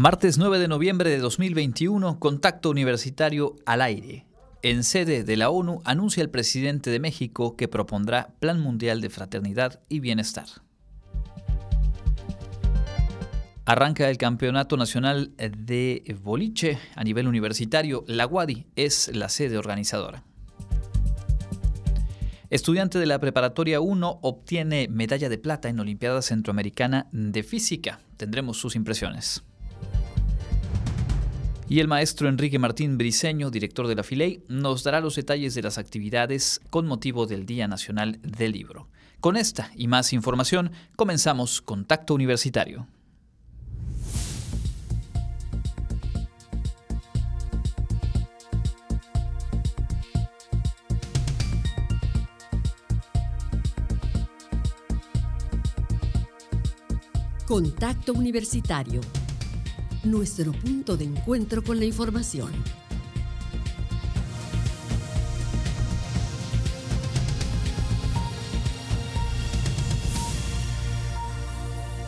Martes 9 de noviembre de 2021, contacto universitario al aire. En sede de la ONU anuncia el presidente de México que propondrá Plan Mundial de Fraternidad y Bienestar. Arranca el Campeonato Nacional de Boliche a nivel universitario. La UADI es la sede organizadora. Estudiante de la Preparatoria 1 obtiene medalla de plata en Olimpiada Centroamericana de Física. Tendremos sus impresiones. Y el maestro Enrique Martín Briceño, director de la FILEI, nos dará los detalles de las actividades con motivo del Día Nacional del Libro. Con esta y más información, comenzamos Contacto Universitario. Contacto Universitario nuestro punto de encuentro con la información.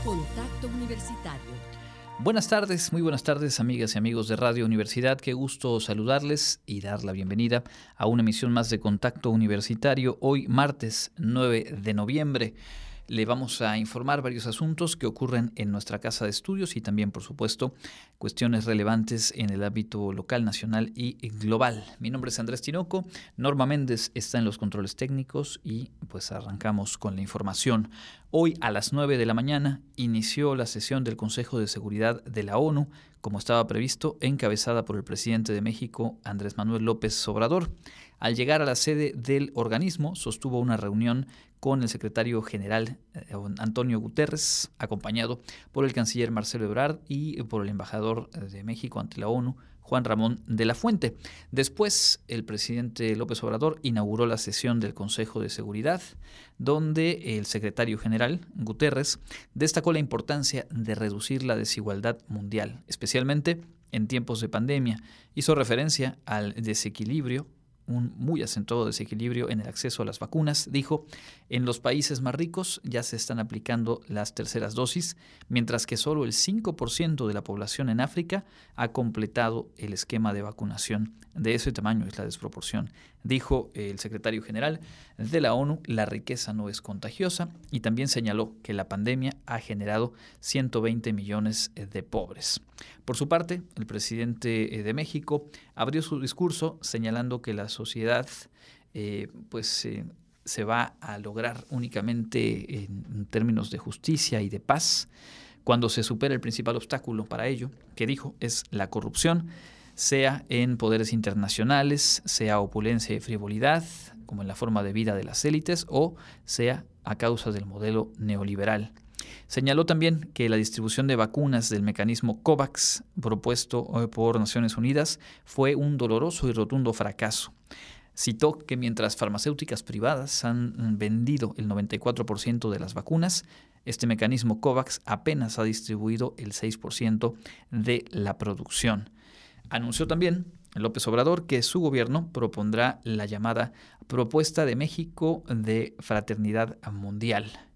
Contacto Universitario. Buenas tardes, muy buenas tardes amigas y amigos de Radio Universidad. Qué gusto saludarles y dar la bienvenida a una emisión más de Contacto Universitario hoy martes 9 de noviembre. Le vamos a informar varios asuntos que ocurren en nuestra casa de estudios y también, por supuesto, cuestiones relevantes en el ámbito local, nacional y global. Mi nombre es Andrés Tinoco, Norma Méndez está en los controles técnicos y pues arrancamos con la información. Hoy a las 9 de la mañana inició la sesión del Consejo de Seguridad de la ONU, como estaba previsto, encabezada por el presidente de México, Andrés Manuel López Obrador. Al llegar a la sede del organismo, sostuvo una reunión con el secretario general eh, Antonio Guterres, acompañado por el canciller Marcelo Ebrard y por el embajador de México ante la ONU, Juan Ramón de la Fuente. Después, el presidente López Obrador inauguró la sesión del Consejo de Seguridad, donde el secretario general, Guterres, destacó la importancia de reducir la desigualdad mundial, especialmente en tiempos de pandemia. Hizo referencia al desequilibrio un muy acentuado desequilibrio en el acceso a las vacunas. Dijo, en los países más ricos ya se están aplicando las terceras dosis, mientras que solo el 5% de la población en África ha completado el esquema de vacunación. De ese tamaño es la desproporción. Dijo el secretario general de la ONU, la riqueza no es contagiosa y también señaló que la pandemia ha generado 120 millones de pobres. Por su parte, el presidente eh, de México abrió su discurso señalando que la sociedad eh, pues, eh, se va a lograr únicamente en términos de justicia y de paz cuando se supera el principal obstáculo para ello, que dijo es la corrupción, sea en poderes internacionales, sea opulencia y frivolidad, como en la forma de vida de las élites, o sea a causa del modelo neoliberal. Señaló también que la distribución de vacunas del mecanismo COVAX propuesto eh, por Naciones Unidas fue un doloroso y rotundo fracaso. Citó que mientras farmacéuticas privadas han vendido el 94% de las vacunas, este mecanismo COVAX apenas ha distribuido el 6% de la producción. Anunció también López Obrador que su gobierno propondrá la llamada Propuesta de México de Fraternidad Mundial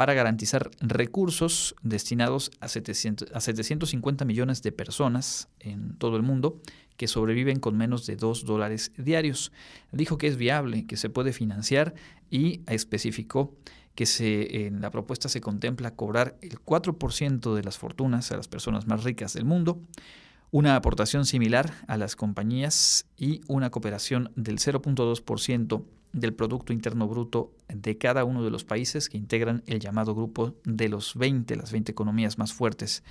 para garantizar recursos destinados a, 700, a 750 millones de personas en todo el mundo que sobreviven con menos de 2 dólares diarios. Dijo que es viable, que se puede financiar y especificó que se, en la propuesta se contempla cobrar el 4% de las fortunas a las personas más ricas del mundo, una aportación similar a las compañías y una cooperación del 0.2% del Producto Interno Bruto de cada uno de los países que integran el llamado grupo de los 20, las 20 economías más fuertes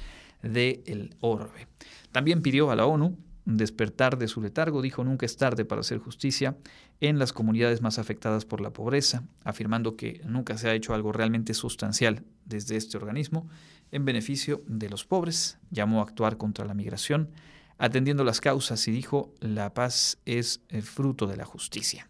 del orbe. También pidió a la ONU despertar de su letargo, dijo nunca es tarde para hacer justicia en las comunidades más afectadas por la pobreza, afirmando que nunca se ha hecho algo realmente sustancial desde este organismo en beneficio de los pobres, llamó a actuar contra la migración, atendiendo las causas y dijo la paz es el fruto de la justicia.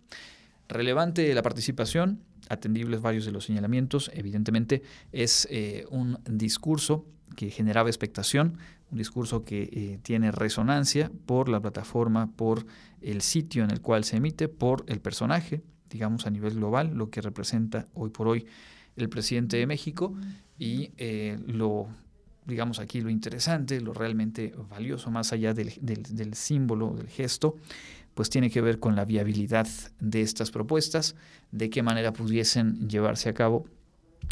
Relevante la participación, atendibles varios de los señalamientos, evidentemente es eh, un discurso que generaba expectación, un discurso que eh, tiene resonancia por la plataforma, por el sitio en el cual se emite, por el personaje, digamos a nivel global, lo que representa hoy por hoy el presidente de México y eh, lo digamos aquí lo interesante, lo realmente valioso, más allá del, del símbolo, del gesto, pues tiene que ver con la viabilidad de estas propuestas, de qué manera pudiesen llevarse a cabo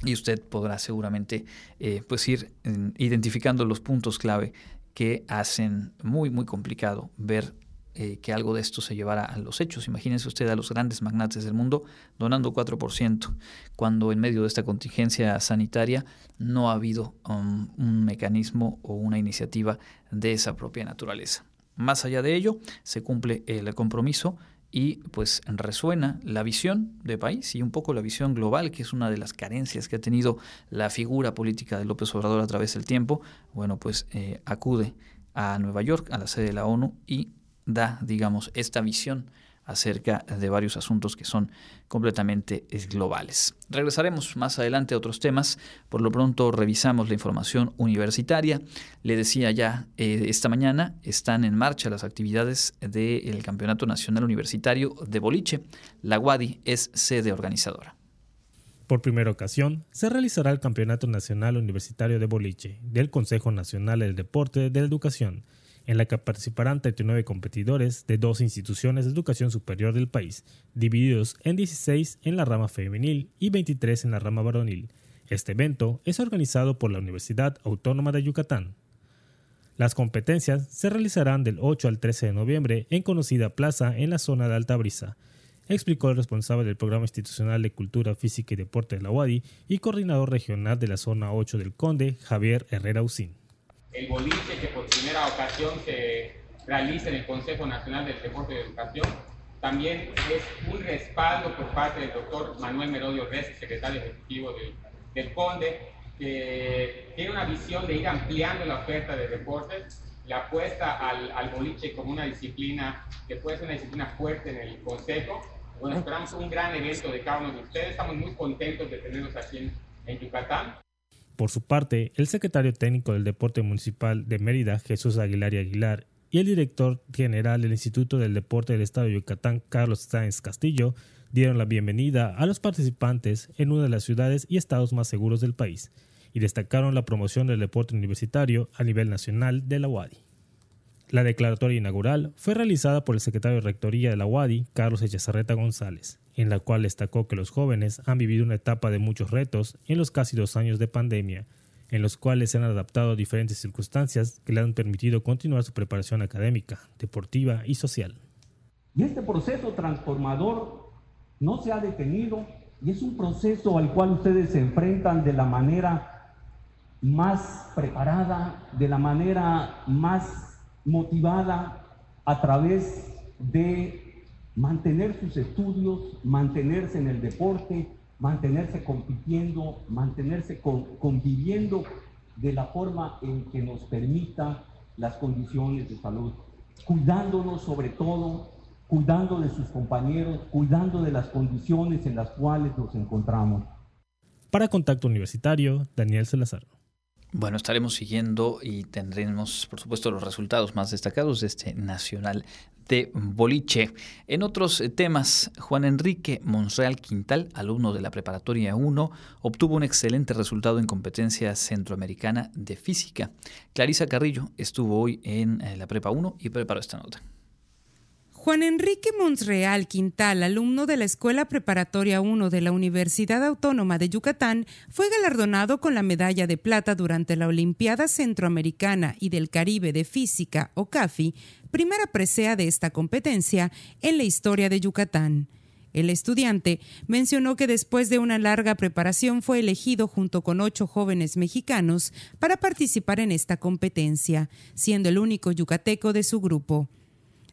y usted podrá seguramente eh, pues ir identificando los puntos clave que hacen muy muy complicado ver eh, que algo de esto se llevara a los hechos. Imagínense usted a los grandes magnates del mundo donando 4%, cuando en medio de esta contingencia sanitaria no ha habido um, un mecanismo o una iniciativa de esa propia naturaleza. Más allá de ello, se cumple el compromiso y pues resuena la visión de país y un poco la visión global, que es una de las carencias que ha tenido la figura política de López Obrador a través del tiempo. Bueno, pues eh, acude a Nueva York, a la sede de la ONU, y da, digamos, esta visión acerca de varios asuntos que son completamente globales. Regresaremos más adelante a otros temas. Por lo pronto revisamos la información universitaria. Le decía ya, eh, esta mañana están en marcha las actividades del Campeonato Nacional Universitario de Boliche. La UADI es sede organizadora. Por primera ocasión, se realizará el Campeonato Nacional Universitario de Boliche del Consejo Nacional del Deporte de la Educación en la que participarán 39 competidores de dos instituciones de educación superior del país, divididos en 16 en la rama femenil y 23 en la rama varonil. Este evento es organizado por la Universidad Autónoma de Yucatán. Las competencias se realizarán del 8 al 13 de noviembre en conocida plaza en la zona de Alta Brisa, explicó el responsable del Programa Institucional de Cultura Física y Deporte de la UADI y coordinador regional de la zona 8 del Conde, Javier Herrera Usín el boliche que por primera ocasión se realiza en el Consejo Nacional del Deporte de Educación. También es un respaldo por parte del doctor Manuel Merodio Rez, secretario ejecutivo del, del CONDE, que tiene una visión de ir ampliando la oferta de deportes, la apuesta al, al boliche como una disciplina que puede ser una disciplina fuerte en el Consejo. Bueno, esperamos un gran evento de cada uno de ustedes. Estamos muy contentos de tenerlos aquí en, en Yucatán. Por su parte, el secretario técnico del Deporte Municipal de Mérida, Jesús Aguilar y Aguilar, y el director general del Instituto del Deporte del Estado de Yucatán, Carlos Sáenz Castillo, dieron la bienvenida a los participantes en una de las ciudades y estados más seguros del país y destacaron la promoción del deporte universitario a nivel nacional de la UADI. La declaratoria inaugural fue realizada por el secretario de Rectoría de la UADI, Carlos Echazarreta González, en la cual destacó que los jóvenes han vivido una etapa de muchos retos en los casi dos años de pandemia, en los cuales se han adaptado a diferentes circunstancias que le han permitido continuar su preparación académica, deportiva y social. Y este proceso transformador no se ha detenido y es un proceso al cual ustedes se enfrentan de la manera más preparada, de la manera más motivada a través de mantener sus estudios, mantenerse en el deporte, mantenerse compitiendo, mantenerse conviviendo de la forma en que nos permita las condiciones de salud, cuidándonos sobre todo, cuidando de sus compañeros, cuidando de las condiciones en las cuales nos encontramos. Para Contacto Universitario, Daniel Salazar. Bueno, estaremos siguiendo y tendremos, por supuesto, los resultados más destacados de este Nacional de Boliche. En otros temas, Juan Enrique Monreal Quintal, alumno de la Preparatoria 1, obtuvo un excelente resultado en competencia centroamericana de física. Clarisa Carrillo estuvo hoy en eh, la Prepa 1 y preparó esta nota. Juan Enrique Monreal Quintal, alumno de la Escuela Preparatoria 1 de la Universidad Autónoma de Yucatán, fue galardonado con la medalla de plata durante la Olimpiada Centroamericana y del Caribe de Física, o CAFI, primera presea de esta competencia en la historia de Yucatán. El estudiante mencionó que después de una larga preparación fue elegido junto con ocho jóvenes mexicanos para participar en esta competencia, siendo el único yucateco de su grupo.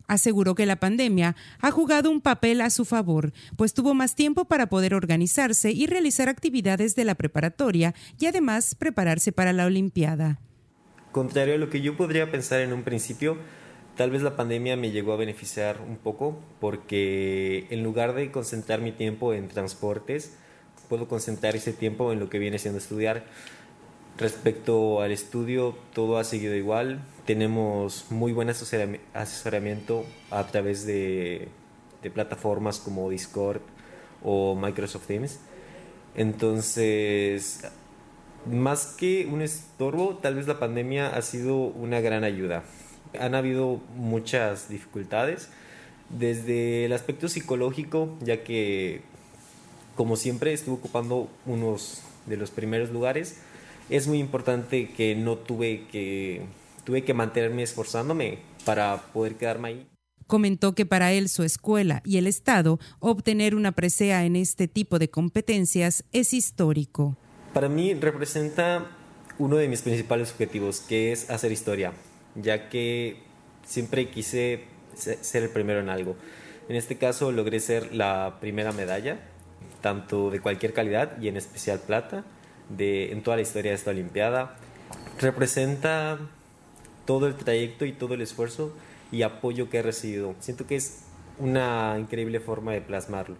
Aseguró que la pandemia ha jugado un papel a su favor, pues tuvo más tiempo para poder organizarse y realizar actividades de la preparatoria y además prepararse para la Olimpiada. Contrario a lo que yo podría pensar en un principio, tal vez la pandemia me llegó a beneficiar un poco porque en lugar de concentrar mi tiempo en transportes, puedo concentrar ese tiempo en lo que viene siendo estudiar. Respecto al estudio, todo ha seguido igual. Tenemos muy buen asesoramiento a través de, plataformas como Discord o Microsoft Teams. Entonces, Más que un estorbo, tal vez la pandemia ha sido una gran ayuda. Han habido muchas dificultades, desde el aspecto psicológico, ya que como siempre estuve ocupando unos de los primeros lugares, es muy importante que no tuve que tuve que mantenerme esforzándome para poder quedarme ahí. Comentó que para él su escuela y el Estado obtener una presea en este tipo de competencias es histórico. Para mí representa uno de mis principales objetivos, que es hacer historia, ya que siempre quise ser el primero en algo. En este caso logré ser la primera medalla, tanto de cualquier calidad y en especial plata, de, en toda la historia de esta Olimpiada. Representa todo el trayecto y todo el esfuerzo y apoyo que he recibido. Siento que es una increíble forma de plasmarlo.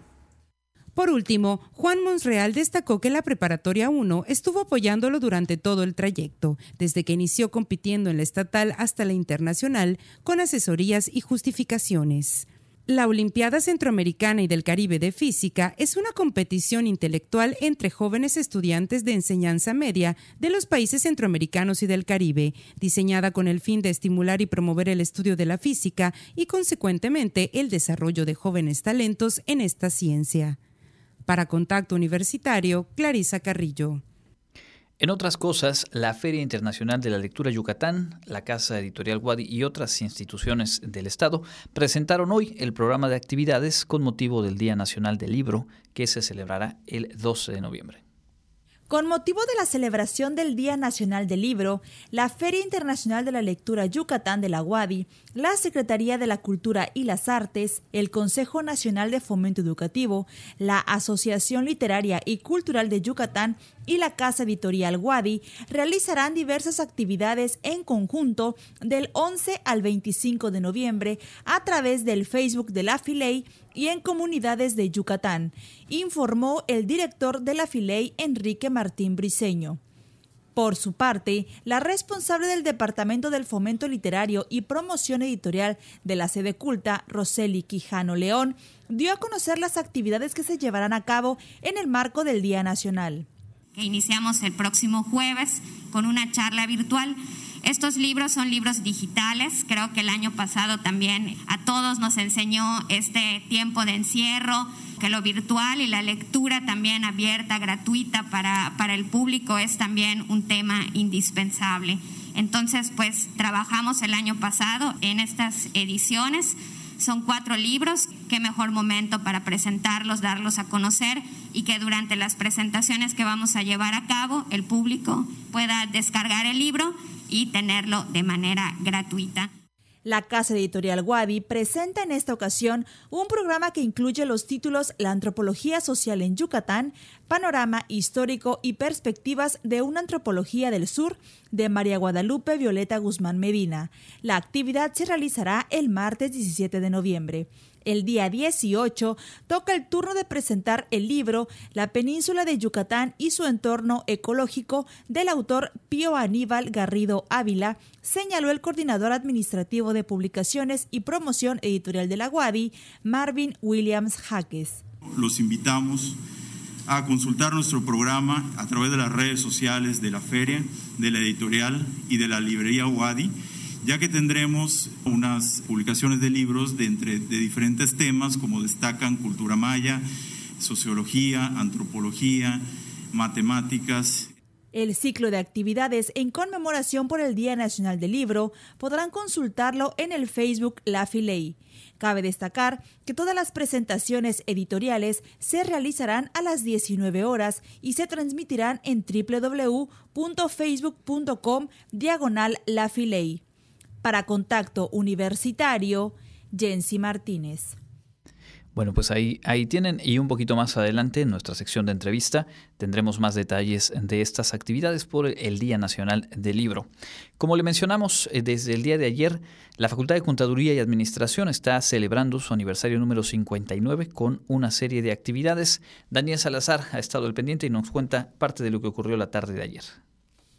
Por último, Juan Monsreal destacó que la preparatoria 1 estuvo apoyándolo durante todo el trayecto, desde que inició compitiendo en la estatal hasta la internacional, con asesorías y justificaciones. La Olimpiada Centroamericana y del Caribe de Física es una competición intelectual entre jóvenes estudiantes de enseñanza media de los países centroamericanos y del Caribe, diseñada con el fin de estimular y promover el estudio de la física y, consecuentemente, el desarrollo de jóvenes talentos en esta ciencia. Para Contacto Universitario, Clarisa Carrillo. En otras cosas, la Feria Internacional de la Lectura Yucatán, la Casa Editorial Wadi y otras instituciones del Estado presentaron hoy el programa de actividades con motivo del Día Nacional del Libro, que se celebrará el 12 de noviembre. Con motivo de la celebración del Día Nacional del Libro, la Feria Internacional de la Lectura Yucatán de la UADI, la Secretaría de la Cultura y las Artes, el Consejo Nacional de Fomento Educativo, la Asociación Literaria y Cultural de Yucatán y la Casa Editorial Wadi realizarán diversas actividades en conjunto del 11 al 25 de noviembre a través del Facebook de la Filey y en comunidades de Yucatán, informó el director de la Filey Enrique Martín Briceño. Por su parte, la responsable del Departamento del Fomento Literario y Promoción Editorial de la sede culta, Roseli Quijano León, dio a conocer las actividades que se llevarán a cabo en el marco del Día Nacional que iniciamos el próximo jueves con una charla virtual. Estos libros son libros digitales, creo que el año pasado también a todos nos enseñó este tiempo de encierro, que lo virtual y la lectura también abierta, gratuita para, para el público es también un tema indispensable. Entonces, pues trabajamos el año pasado en estas ediciones son cuatro libros, qué mejor momento para presentarlos, darlos a conocer y que durante las presentaciones que vamos a llevar a cabo el público pueda descargar el libro y tenerlo de manera gratuita. La Casa Editorial Wadi presenta en esta ocasión un programa que incluye los títulos La antropología social en Yucatán, Panorama histórico y perspectivas de una antropología del sur de María Guadalupe Violeta Guzmán Medina. La actividad se realizará el martes 17 de noviembre. El día 18 toca el turno de presentar el libro La península de Yucatán y su entorno ecológico del autor Pío Aníbal Garrido Ávila, señaló el coordinador administrativo de publicaciones y promoción editorial de la Guadi, Marvin Williams Jaques. Los invitamos a consultar nuestro programa a través de las redes sociales de la feria, de la editorial y de la librería Wadi ya que tendremos unas publicaciones de libros de, entre, de diferentes temas, como destacan cultura maya, sociología, antropología, matemáticas. El ciclo de actividades en conmemoración por el Día Nacional del Libro podrán consultarlo en el Facebook La Filey. Cabe destacar que todas las presentaciones editoriales se realizarán a las 19 horas y se transmitirán en www.facebook.com diagonal La Filey. Para Contacto Universitario, Jensi Martínez. Bueno, pues ahí, ahí tienen y un poquito más adelante en nuestra sección de entrevista tendremos más detalles de estas actividades por el Día Nacional del Libro. Como le mencionamos eh, desde el día de ayer, la Facultad de Contaduría y Administración está celebrando su aniversario número 59 con una serie de actividades. Daniel Salazar ha estado al pendiente y nos cuenta parte de lo que ocurrió la tarde de ayer.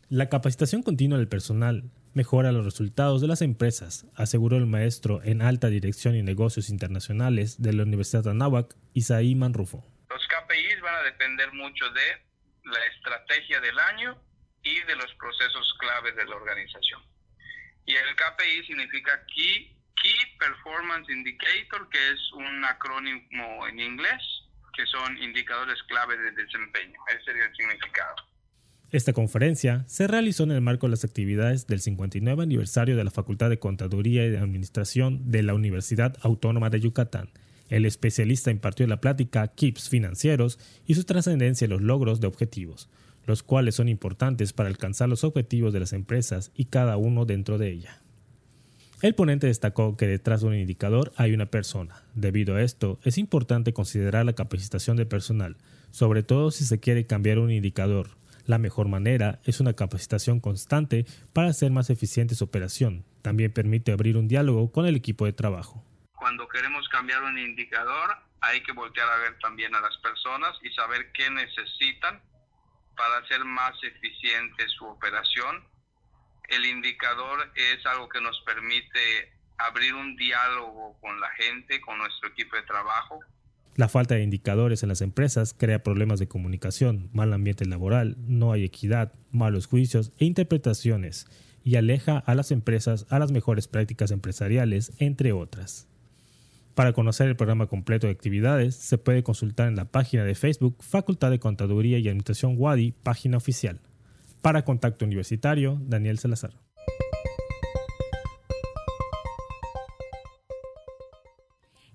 La capacitación continua del personal mejora los resultados de las empresas, aseguró el maestro en alta dirección y negocios internacionales de la Universidad de Anáhuac, Isaí Manrufo. Los KPIs van a depender mucho de la estrategia del año y de los procesos clave de la organización. Y el KPI significa Key, Key Performance Indicator, que es un acrónimo en inglés, que son indicadores clave de desempeño. Ese sería el significado. Esta conferencia se realizó en el marco de las actividades del 59 aniversario de la Facultad de Contaduría y Administración de la Universidad Autónoma de Yucatán. El especialista impartió la plática KIPS financieros y su trascendencia en los logros de objetivos, los cuales son importantes para alcanzar los objetivos de las empresas y cada uno dentro de ella. El ponente destacó que detrás de un indicador hay una persona. Debido a esto, es importante considerar la capacitación del personal, sobre todo si se quiere cambiar un indicador. La mejor manera es una capacitación constante para hacer más eficiente su operación. También permite abrir un diálogo con el equipo de trabajo. Cuando queremos cambiar un indicador, hay que voltear a ver también a las personas y saber qué necesitan para hacer más eficiente su operación. El indicador es algo que nos permite abrir un diálogo con la gente, con nuestro equipo de trabajo. La falta de indicadores en las empresas crea problemas de comunicación, mal ambiente laboral, no hay equidad, malos juicios e interpretaciones, y aleja a las empresas a las mejores prácticas empresariales, entre otras. Para conocer el programa completo de actividades, se puede consultar en la página de Facebook Facultad de Contaduría y Administración WADI, página oficial. Para Contacto Universitario, Daniel Salazar.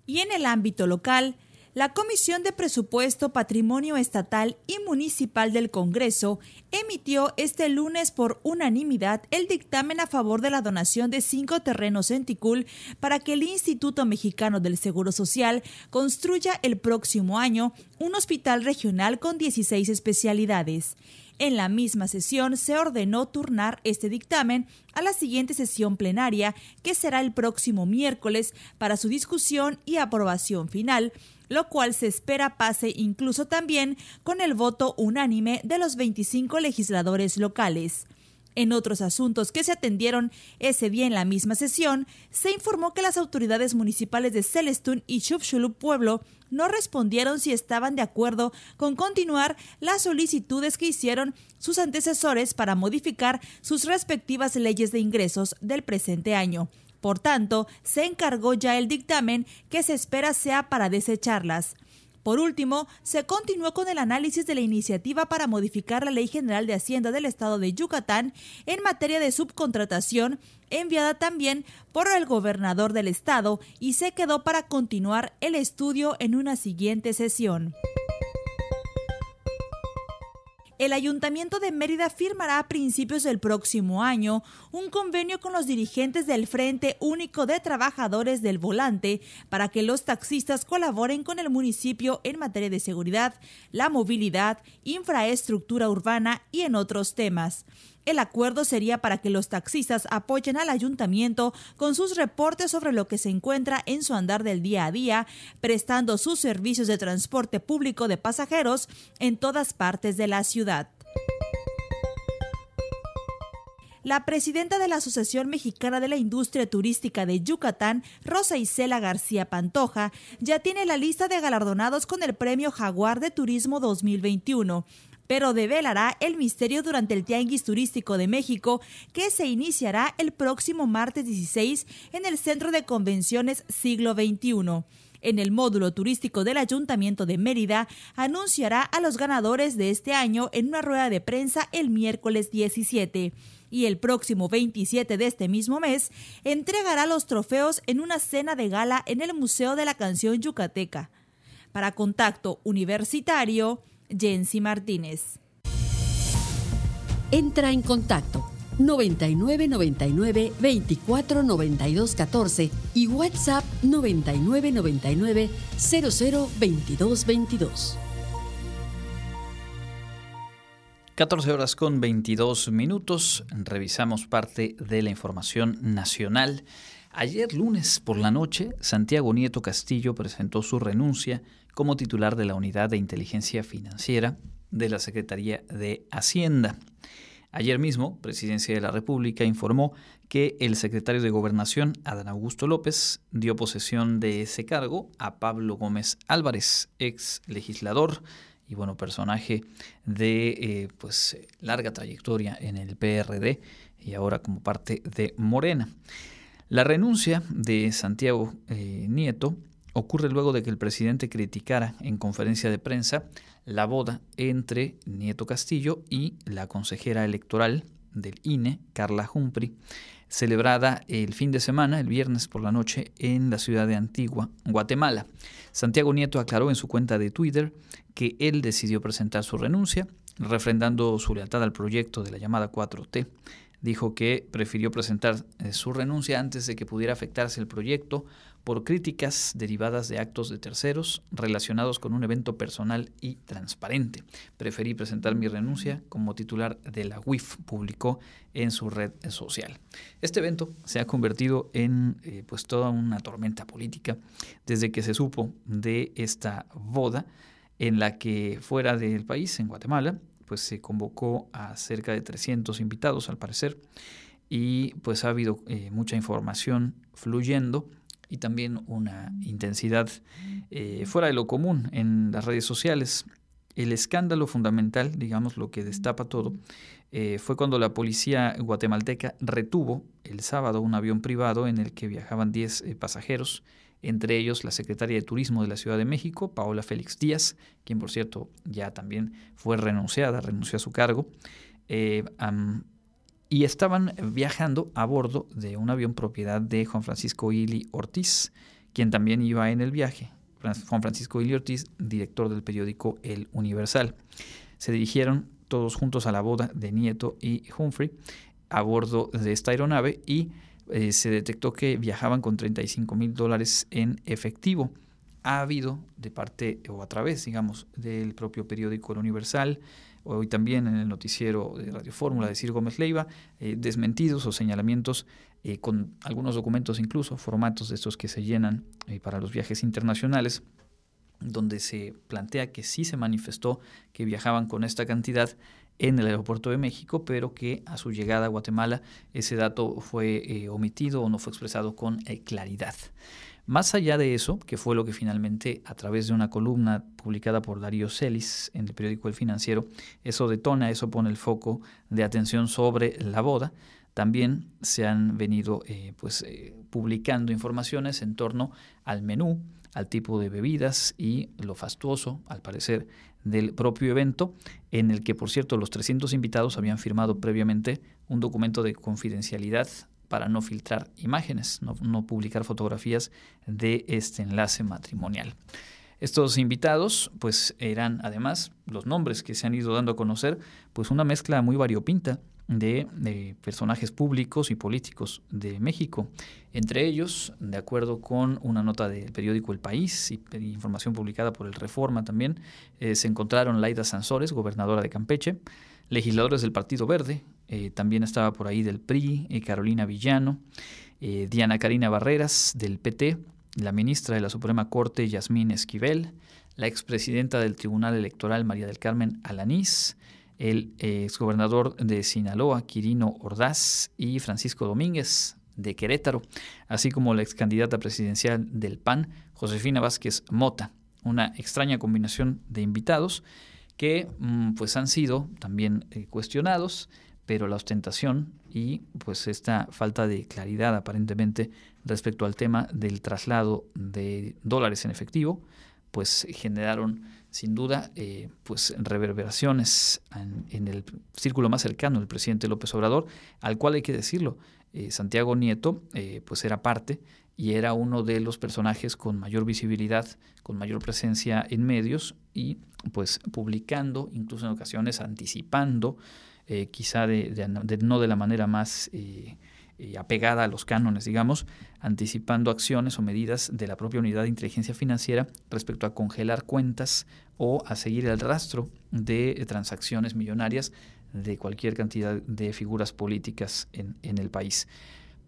Y en el ámbito local, la Comisión de Presupuesto, Patrimonio Estatal y Municipal del Congreso emitió este lunes por unanimidad el dictamen a favor de la donación de cinco terrenos en Ticul para que el Instituto Mexicano del Seguro Social construya el próximo año un hospital regional con 16 especialidades. En la misma sesión se ordenó turnar este dictamen a la siguiente sesión plenaria, que será el próximo miércoles, para su discusión y aprobación final, lo cual se espera pase incluso también con el voto unánime de los 25 legisladores locales. En otros asuntos que se atendieron ese día en la misma sesión, se informó que las autoridades municipales de Celestún y Chupchulup Pueblo no respondieron si estaban de acuerdo con continuar las solicitudes que hicieron sus antecesores para modificar sus respectivas leyes de ingresos del presente año. Por tanto, se encargó ya el dictamen que se espera sea para desecharlas. Por último, se continuó con el análisis de la iniciativa para modificar la Ley General de Hacienda del Estado de Yucatán en materia de subcontratación, enviada también por el gobernador del estado y se quedó para continuar el estudio en una siguiente sesión el Ayuntamiento de Mérida firmará a principios del próximo año un convenio con los dirigentes del Frente Único de Trabajadores del Volante para que los taxistas colaboren con el municipio en materia de seguridad, la movilidad, infraestructura urbana y en otros temas. El acuerdo sería para que los taxistas apoyen al ayuntamiento con sus reportes sobre lo que se encuentra en su andar del día a día, prestando sus servicios de transporte público de pasajeros en todas partes de la ciudad. La presidenta de la Asociación Mexicana de la Industria Turística de Yucatán, Rosa Isela García Pantoja, ya tiene la lista de galardonados con el Premio Jaguar de Turismo 2021 pero develará el misterio durante el Tianguis Turístico de México, que se iniciará el próximo martes 16 en el Centro de Convenciones Siglo XXI. En el módulo turístico del Ayuntamiento de Mérida, anunciará a los ganadores de este año en una rueda de prensa el miércoles 17 y el próximo 27 de este mismo mes entregará los trofeos en una cena de gala en el Museo de la Canción Yucateca. Para Contacto Universitario, Jensi Martínez. Entra en contacto 9999 24 92 14 y WhatsApp 9999 00 22 22. 14 horas con 22 minutos. Revisamos parte de la información nacional. Ayer lunes por la noche, Santiago Nieto Castillo presentó su renuncia como titular de la Unidad de Inteligencia Financiera de la Secretaría de Hacienda. Ayer mismo, Presidencia de la República informó que el secretario de Gobernación, Adán Augusto López, dio posesión de ese cargo a Pablo Gómez Álvarez, ex legislador y bueno, personaje de eh, pues larga trayectoria en el PRD y ahora como parte de Morena. La renuncia de Santiago eh, Nieto ocurre luego de que el presidente criticara en conferencia de prensa la boda entre Nieto Castillo y la consejera electoral del INE, Carla Humphrey, celebrada el fin de semana, el viernes por la noche, en la ciudad de Antigua, Guatemala. Santiago Nieto aclaró en su cuenta de Twitter que él decidió presentar su renuncia, refrendando su lealtad al proyecto de la llamada 4T dijo que prefirió presentar eh, su renuncia antes de que pudiera afectarse el proyecto por críticas derivadas de actos de terceros relacionados con un evento personal y transparente. Preferí presentar mi renuncia como titular de la UIF, publicó en su red social. Este evento se ha convertido en eh, pues toda una tormenta política desde que se supo de esta boda en la que fuera del país, en Guatemala, pues se convocó a cerca de 300 invitados al parecer y pues ha habido eh, mucha información fluyendo y también una intensidad eh, fuera de lo común en las redes sociales. El escándalo fundamental, digamos, lo que destapa todo, eh, fue cuando la policía guatemalteca retuvo el sábado un avión privado en el que viajaban 10 pasajeros entre ellos la secretaria de Turismo de la Ciudad de México, Paola Félix Díaz, quien por cierto ya también fue renunciada, renunció a su cargo, eh, y estaban viajando a bordo de un avión propiedad de Juan Francisco Ili Ortiz, quien también iba en el viaje. Juan Francisco Ili Ortiz, director del periódico El Universal. Se dirigieron todos juntos a la boda de Nieto y Humphrey a bordo de esta aeronave y eh, se detectó que viajaban con 35 mil dólares en efectivo. Ha habido de parte o a través, digamos, del propio periódico El Universal, hoy también en el noticiero de Radio Fórmula de Ciro Gómez Leiva, eh, desmentidos o señalamientos eh, con algunos documentos incluso, formatos de estos que se llenan para los viajes internacionales, donde se plantea que sí se manifestó que viajaban con esta cantidad en el aeropuerto de México, pero que a su llegada a Guatemala ese dato fue eh, omitido o no fue expresado con eh, claridad. Más allá de eso, que fue lo que finalmente, a través de una columna publicada por Darío Celis en el periódico El Financiero, eso detona, eso pone el foco de atención sobre la boda, también se han venido eh, pues, publicando informaciones en torno al menú, al tipo de bebidas y lo fastuoso, al parecer, del propio evento, en el que, por cierto, los 300 invitados habían firmado previamente un documento de confidencialidad para no filtrar imágenes, no, publicar fotografías de este enlace matrimonial. Estos invitados, pues eran además los nombres que se han ido dando a conocer, pues una mezcla muy variopinta de, personajes públicos y políticos de México. Entre ellos, de acuerdo con una nota del periódico El País y información publicada por el Reforma también, eh, se encontraron Laida Sansores, gobernadora de Campeche, legisladores del Partido Verde, eh, también estaba por ahí del PRI, eh, Carolina Villano, Diana Karina Barreras del PT, la ministra de la Suprema Corte, Yasmín Esquivel, la expresidenta del Tribunal Electoral, María del Carmen Alanís, el exgobernador de Sinaloa, Quirino Ordaz, y Francisco Domínguez de Querétaro, así como la excandidata presidencial del PAN, Josefina Vázquez Mota. Una extraña combinación de invitados que mm, pues han sido también eh, cuestionados, pero la ostentación y pues esta falta de claridad aparentemente respecto al tema del traslado de dólares en efectivo, pues generaron sin duda, eh, pues reverberaciones en, el círculo más cercano del presidente López Obrador, al cual hay que decirlo, eh, Santiago Nieto, eh, pues era parte y era uno de los personajes con mayor visibilidad, con mayor presencia en medios y pues publicando, incluso en ocasiones anticipando, quizá de, no de la manera más eh, apegada a los cánones, digamos, anticipando acciones o medidas de la propia unidad de inteligencia financiera respecto a congelar cuentas o a seguir el rastro de transacciones millonarias de cualquier cantidad de figuras políticas en, en el país.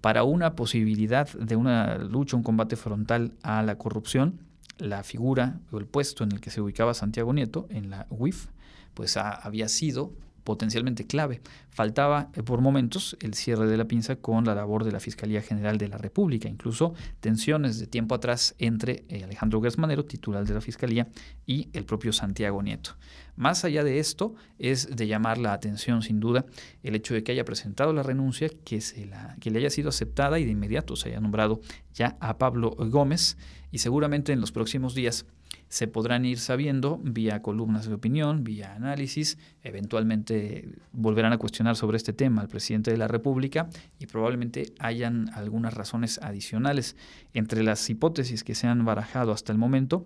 Para una posibilidad de una lucha, un combate frontal a la corrupción, la figura o el puesto en el que se ubicaba Santiago Nieto, en la UIF, pues había sido potencialmente clave. Faltaba eh, por momentos el cierre de la pinza con la labor de la Fiscalía General de la República, incluso tensiones de tiempo atrás entre eh, Alejandro Gersmanero, titular de la Fiscalía, y el propio Santiago Nieto. Más allá de esto, es de llamar la atención sin duda el hecho de que haya presentado la renuncia, que, se la, que le haya sido aceptada y de inmediato se haya nombrado ya a Pablo Gómez y seguramente en los próximos días se podrán ir sabiendo vía columnas de opinión, vía análisis, eventualmente volverán a cuestionar sobre este tema al presidente de la República y probablemente hayan algunas razones adicionales. Entre las hipótesis que se han barajado hasta el momento,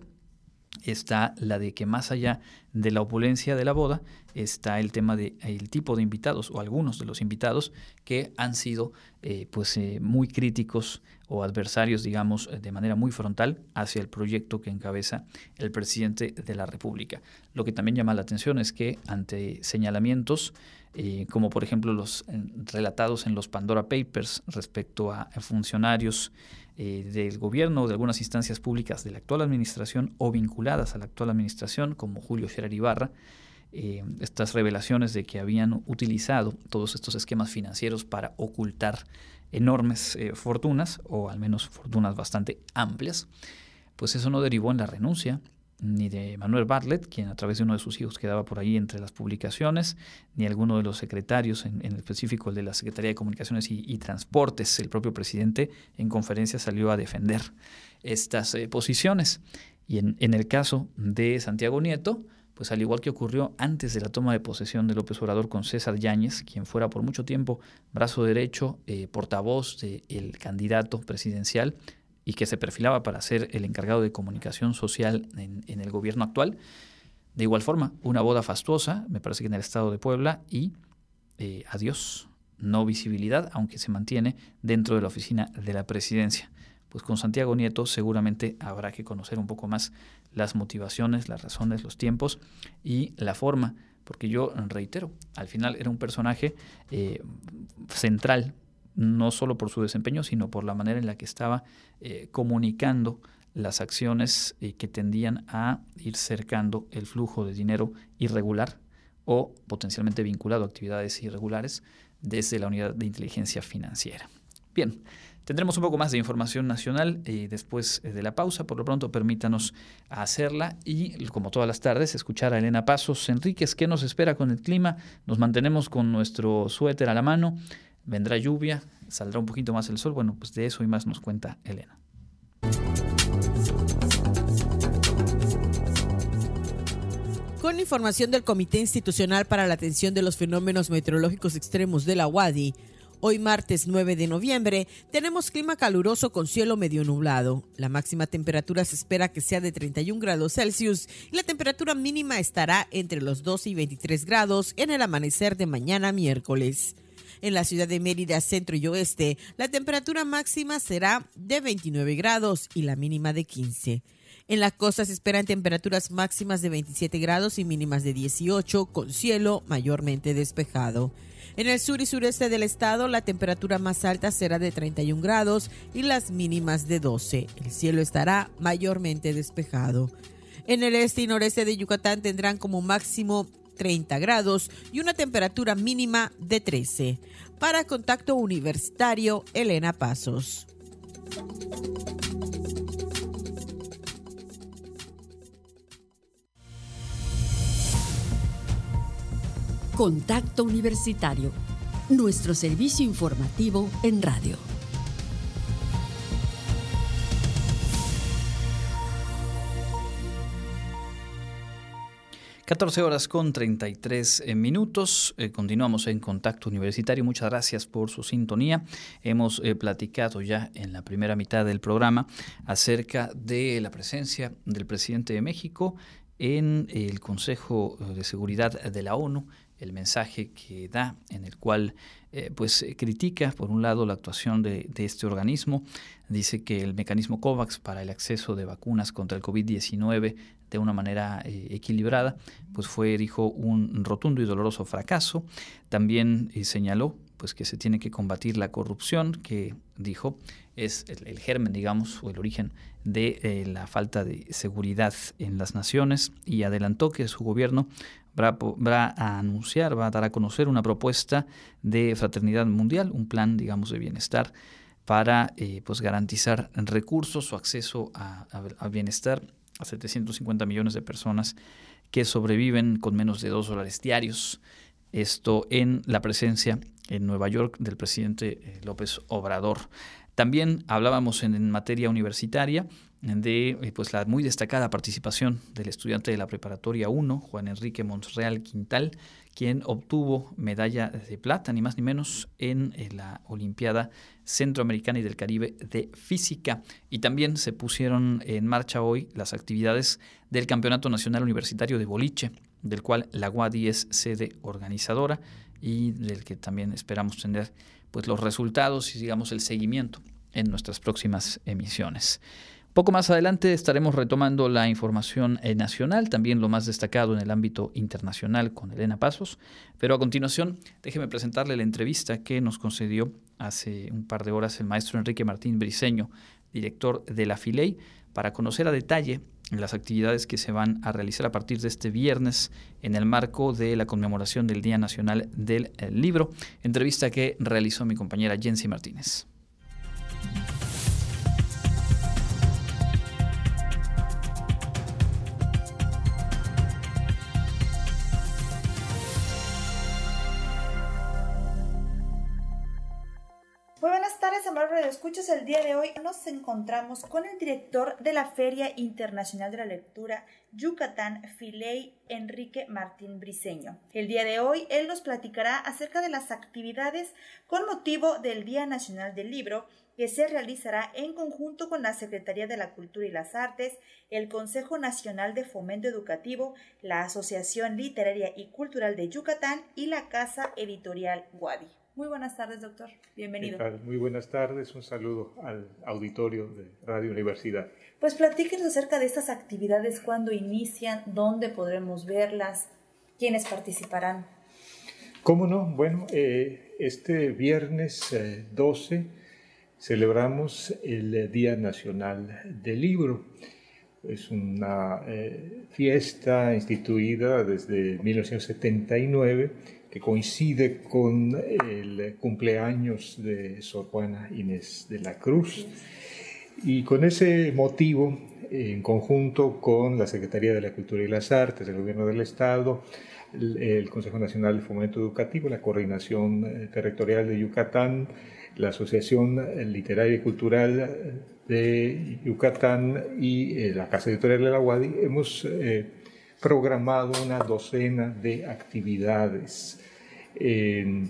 está la de que más allá de la opulencia de la boda está el tema de el tipo de invitados o algunos de los invitados que han sido eh, pues eh, muy críticos o adversarios digamos de manera muy frontal hacia el proyecto que encabeza el presidente de la República. Lo que también llama la atención es que ante señalamientos eh, como por ejemplo los relatados en los Pandora Papers respecto a funcionarios eh, del gobierno o de algunas instancias públicas de la actual administración o vinculadas a la actual administración, como Julio Scherer Ibarra, eh, estas revelaciones de que habían utilizado todos estos esquemas financieros para ocultar enormes fortunas, o al menos fortunas bastante amplias, pues eso no derivó en la renuncia ni de Manuel Bartlett, quien a través de uno de sus hijos quedaba por ahí entre las publicaciones, ni alguno de los secretarios, en, específico el de la Secretaría de Comunicaciones y, Transportes. El propio presidente en conferencia salió a defender estas eh, posiciones. Y en, el caso de Santiago Nieto, pues al igual que ocurrió antes de la toma de posesión de López Obrador con César Yáñez, quien fuera por mucho tiempo brazo derecho, eh, portavoz del candidato presidencial, y que se perfilaba para ser el encargado de comunicación social en, el gobierno actual. De igual forma, una boda fastuosa, me parece que en el estado de Puebla, y eh, adiós, no visibilidad, aunque se mantiene dentro de la oficina de la presidencia. Pues con Santiago Nieto seguramente habrá que conocer un poco más las motivaciones, las razones, los tiempos y la forma, porque yo reitero, al final era un personaje eh, central no solo por su desempeño, sino por la manera en la que estaba eh, comunicando las acciones eh, que tendían a ir cercando el flujo de dinero irregular o potencialmente vinculado a actividades irregulares desde la unidad de inteligencia financiera. Bien, tendremos un poco más de información nacional eh, después de la pausa. Por lo pronto, permítanos hacerla y, como todas las tardes, escuchar a Elena Pasos Enríquez. ¿Qué nos espera con el clima? Nos mantenemos con nuestro suéter a la mano vendrá lluvia, saldrá un poquito más el sol. Bueno, pues de eso y más nos cuenta Elena. Con información del Comité Institucional para la Atención de los Fenómenos Meteorológicos Extremos de la UADI, Hoy martes 9 de noviembre tenemos clima caluroso con cielo medio nublado. La máxima temperatura se espera que sea de 31 grados Celsius y la temperatura mínima estará entre los 12 y 23 grados en el amanecer de mañana miércoles. En la ciudad de Mérida, centro y oeste, la temperatura máxima será de 29 grados y la mínima de 15. En la costa se esperan temperaturas máximas de 27 grados y mínimas de 18, con cielo mayormente despejado. En el sur y sureste del estado, la temperatura más alta será de 31 grados y las mínimas de 12. El cielo estará mayormente despejado. En el este y noreste de Yucatán tendrán como máximo 30 grados y una temperatura mínima de 13. Para Contacto Universitario, Elena Pasos. Contacto Universitario, nuestro servicio informativo en radio. 14 horas con 33 eh, minutos. Eh, continuamos en contacto universitario. Muchas gracias por su sintonía. Hemos eh, platicado ya en la primera mitad del programa acerca de la presencia del presidente de México en el Consejo de Seguridad de la ONU, el mensaje que da en el cual pues critica por un lado la actuación de, este organismo, dice que el mecanismo COVAX para el acceso de vacunas contra el COVID-19 de una manera eh, equilibrada, pues fue, dijo, un rotundo y doloroso fracaso. También eh, señaló pues que se tiene que combatir la corrupción, que dijo es el, germen, digamos, o el origen de eh, la falta de seguridad en las naciones y adelantó que su gobierno va, a anunciar, va a dar a conocer una propuesta de fraternidad mundial, un plan, digamos, de bienestar para eh, pues garantizar recursos o acceso a, bienestar a 750 millones de personas que sobreviven con menos de dos dólares diarios. Esto en la presencia en Nueva York del presidente eh, López Obrador. También hablábamos en, materia universitaria de eh, pues, la muy destacada participación del estudiante de la preparatoria 1, Juan Enrique Monreal Quintal, quien obtuvo medalla de plata, ni más ni menos, en, en la Olimpiada Centroamericana y del Caribe de Física. Y también se pusieron en marcha hoy las actividades del Campeonato Nacional Universitario de Boliche, del cual la UADI es sede organizadora y del que también esperamos tener pues los resultados y digamos el seguimiento en nuestras próximas emisiones. Poco más adelante estaremos retomando la información eh, nacional, también lo más destacado en el ámbito internacional con Elena Pasos, pero a continuación déjeme presentarle la entrevista que nos concedió hace un par de horas el maestro Enrique Martín Briceño, director de la FILEI, para conocer a detalle las actividades que se van a realizar a partir de este viernes en el marco de la conmemoración del Día Nacional del eh, Libro, entrevista que realizó mi compañera Jensi Martínez. Escuchas el día de hoy nos encontramos con el director de la Feria Internacional de la Lectura Yucatán Filey Enrique Martín Briceño. El día de hoy él nos platicará acerca de las actividades con motivo del Día Nacional del Libro que se realizará en conjunto con la Secretaría de la Cultura y las Artes, el Consejo Nacional de Fomento Educativo, la Asociación Literaria y Cultural de Yucatán y la Casa Editorial Guadi. Muy buenas tardes, doctor. Bienvenido. Muy buenas tardes. Un saludo al auditorio de Radio Universidad. Pues platíquenos acerca de estas actividades, cuándo inician, dónde podremos verlas, quiénes participarán. ¿Cómo no? Bueno, eh, este viernes 12 eh, celebramos el Día Nacional del Libro. Es una eh, fiesta instituida desde 1979 que coincide con el cumpleaños de Sor Juana Inés de la Cruz. Y con ese motivo, en conjunto con la Secretaría de la Cultura y las Artes, el Gobierno del Estado, el Consejo Nacional de Fomento Educativo, la Coordinación eh, Territorial de Yucatán, la Asociación Literaria y Cultural de Yucatán y eh, la Casa Editorial de la UADI, hemos eh, programado una docena de actividades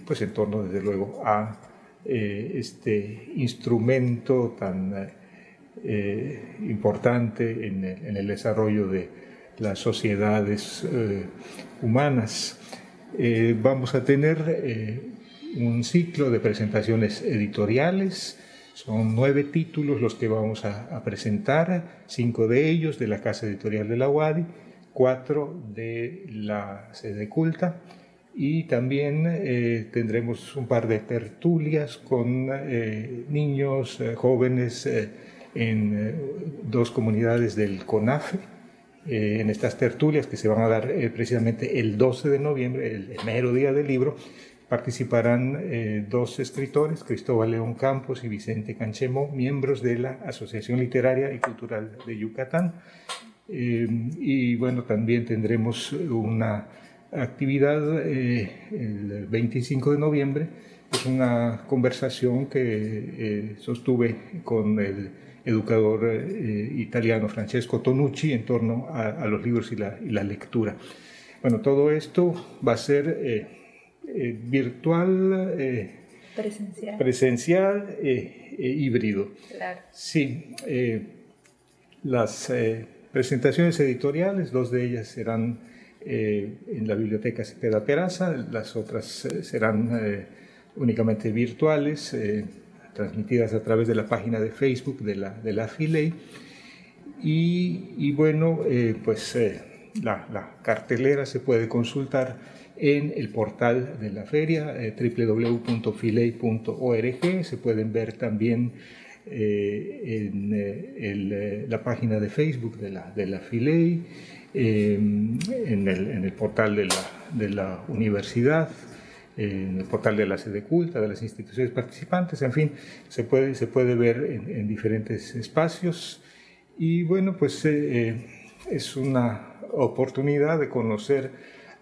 pues en torno, desde luego, a eh, este instrumento tan eh, importante en el, desarrollo de las sociedades eh, humanas. vamos a tener un ciclo de presentaciones editoriales. Son nueve títulos los que vamos a, a, presentar, cinco de ellos de la Casa Editorial de la UADI, cuatro de la sede culta y también eh, tendremos un par de tertulias con eh, niños, eh, jóvenes en dos comunidades del CONAFE. en estas tertulias que se van a dar precisamente el 12 de noviembre, el mero día del libro, participarán dos escritores, Cristóbal León Campos y Vicente Canchemo, miembros de la Asociación Literaria y Cultural de Yucatán. Y bueno, también tendremos una actividad eh, el 25 de noviembre. Es una conversación que eh, sostuve con el educador eh, italiano Francesco Tonucci en torno a, los libros y la, y la, lectura. Bueno, todo esto va a ser virtual, presencial, presencial e híbrido. Claro. Sí, las presentaciones editoriales, dos de ellas serán eh, en la biblioteca Cepeda Peraza, las otras eh, serán eh, únicamente virtuales, transmitidas a través de la página de Facebook de la, de la Y, y bueno, pues la, la, cartelera se puede consultar en el portal de la feria, www.filey.org. Se pueden ver también en la página de Facebook de la, de la Filey en, el, portal de la, de la universidad, en el portal de la sede culta, de las instituciones participantes, en fin, se puede, se puede ver en, diferentes espacios. Y bueno, pues eh, eh, es una oportunidad de conocer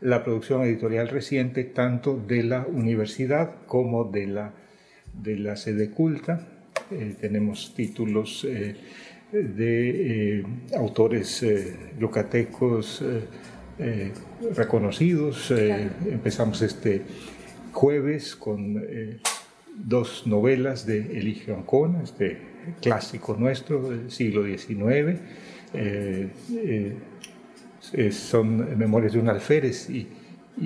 la producción editorial reciente tanto de la universidad como de la, de la sede culta. Eh, tenemos títulos de autores yucatecos reconocidos. Empezamos este jueves con eh, dos novelas de Eligio Ancona, este clásico nuestro del siglo XIX. Eh, eh, son Memorias de un alférez y,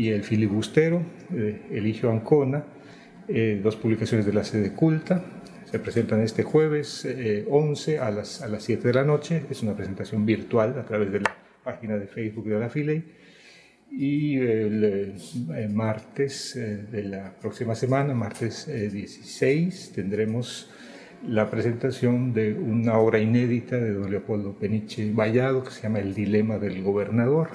El filibustero, de Eligio Ancona, dos publicaciones de la sede culta. Se presentan este jueves 11 a las, a las 7 de la noche. Es una presentación virtual a través de la página de Facebook de la Filey y el, eh, martes eh, de la próxima semana, martes 16, eh, tendremos la presentación de una obra inédita de don Leopoldo Peniche Vallado que se llama El Dilema del Gobernador.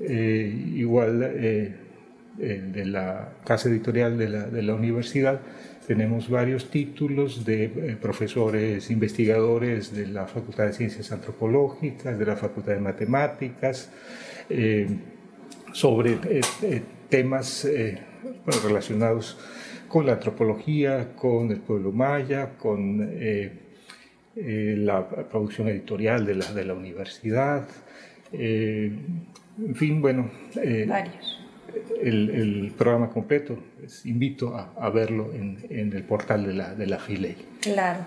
igual de la casa editorial de la, de la, universidad tenemos varios títulos de profesores investigadores de la Facultad de Ciencias Antropológicas, de la Facultad de Matemáticas sobre eh, eh, temas eh, relacionados con la antropología, con el pueblo maya, con la producción editorial de la, de la universidad, en fin, bueno. Varios el, programa completo, les invito a, verlo en, el portal de la, de la Filey. Claro,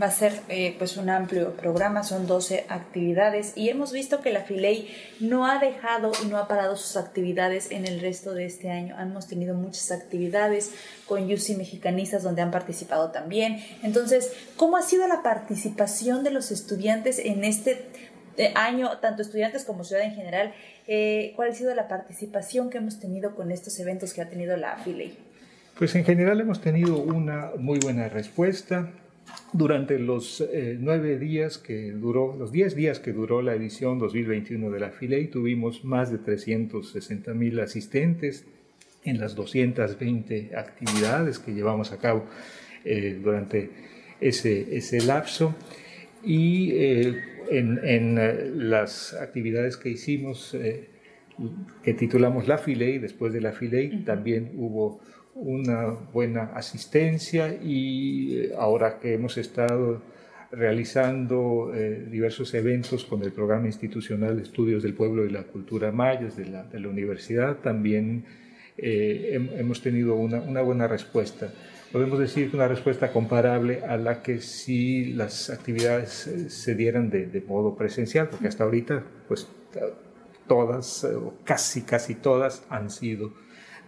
va a ser eh, pues un amplio programa, son 12 actividades y hemos visto que la Filey no ha dejado y no ha parado sus actividades en el resto de este año. Hemos tenido muchas actividades con UCI Mexicanistas donde han participado también. Entonces, ¿cómo ha sido la participación de los estudiantes en este año, tanto estudiantes como ciudad en general, eh, ¿cuál ha sido la participación que hemos tenido con estos eventos que ha tenido la FILEI? Pues en general hemos tenido una muy buena respuesta. Durante los eh, nueve días que duró, los diez días que duró la edición 2021 de la FILEI, tuvimos más de 360 mil asistentes en las 220 actividades que llevamos a cabo durante ese, ese lapso. Y en, eh, las actividades que hicimos, eh, que titulamos La Filey, después de La Filey también hubo una buena asistencia y eh, ahora que hemos estado realizando diversos eventos con el programa institucional de estudios del pueblo y la cultura mayas de la, de la universidad, también hemos tenido una, una buena respuesta podemos decir que una respuesta comparable a la que si las actividades eh, se dieran de, modo presencial, porque hasta ahorita, pues todas, eh, o casi, casi todas, han sido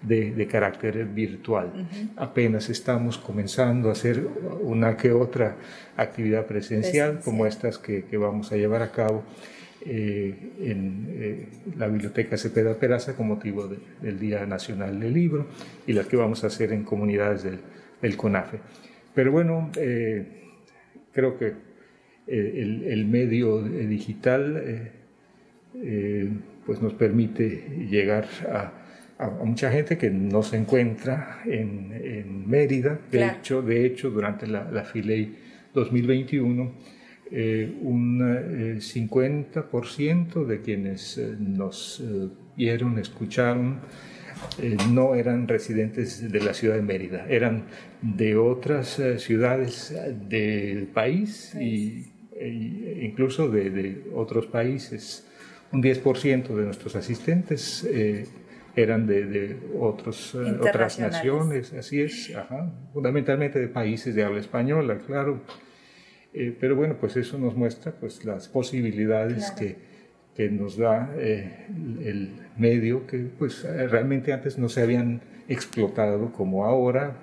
de, carácter virtual. Apenas estamos comenzando a hacer una que otra actividad presencial, como estas que, vamos a llevar a cabo eh, en la Biblioteca Cepeda Peraza con motivo del Día Nacional del Libro y las que vamos a hacer en comunidades del el CONAFE. Pero bueno, eh, creo que eh, el, medio digital eh, pues nos permite llegar a, mucha gente que no se encuentra en, Mérida. De, hecho, de hecho, durante la, la FILEI 2021, un 50% de quienes nos vieron, escucharon, eh, no eran residentes de la ciudad de Mérida, eran de otras eh, ciudades del país e, incluso de, otros países. Un 10% de nuestros asistentes eh, eran de, otros, otras naciones, así es, fundamentalmente de países de habla española, claro. pero bueno, pues eso nos muestra pues, las posibilidades que que nos da eh, el medio que pues realmente antes no se habían explotado como ahora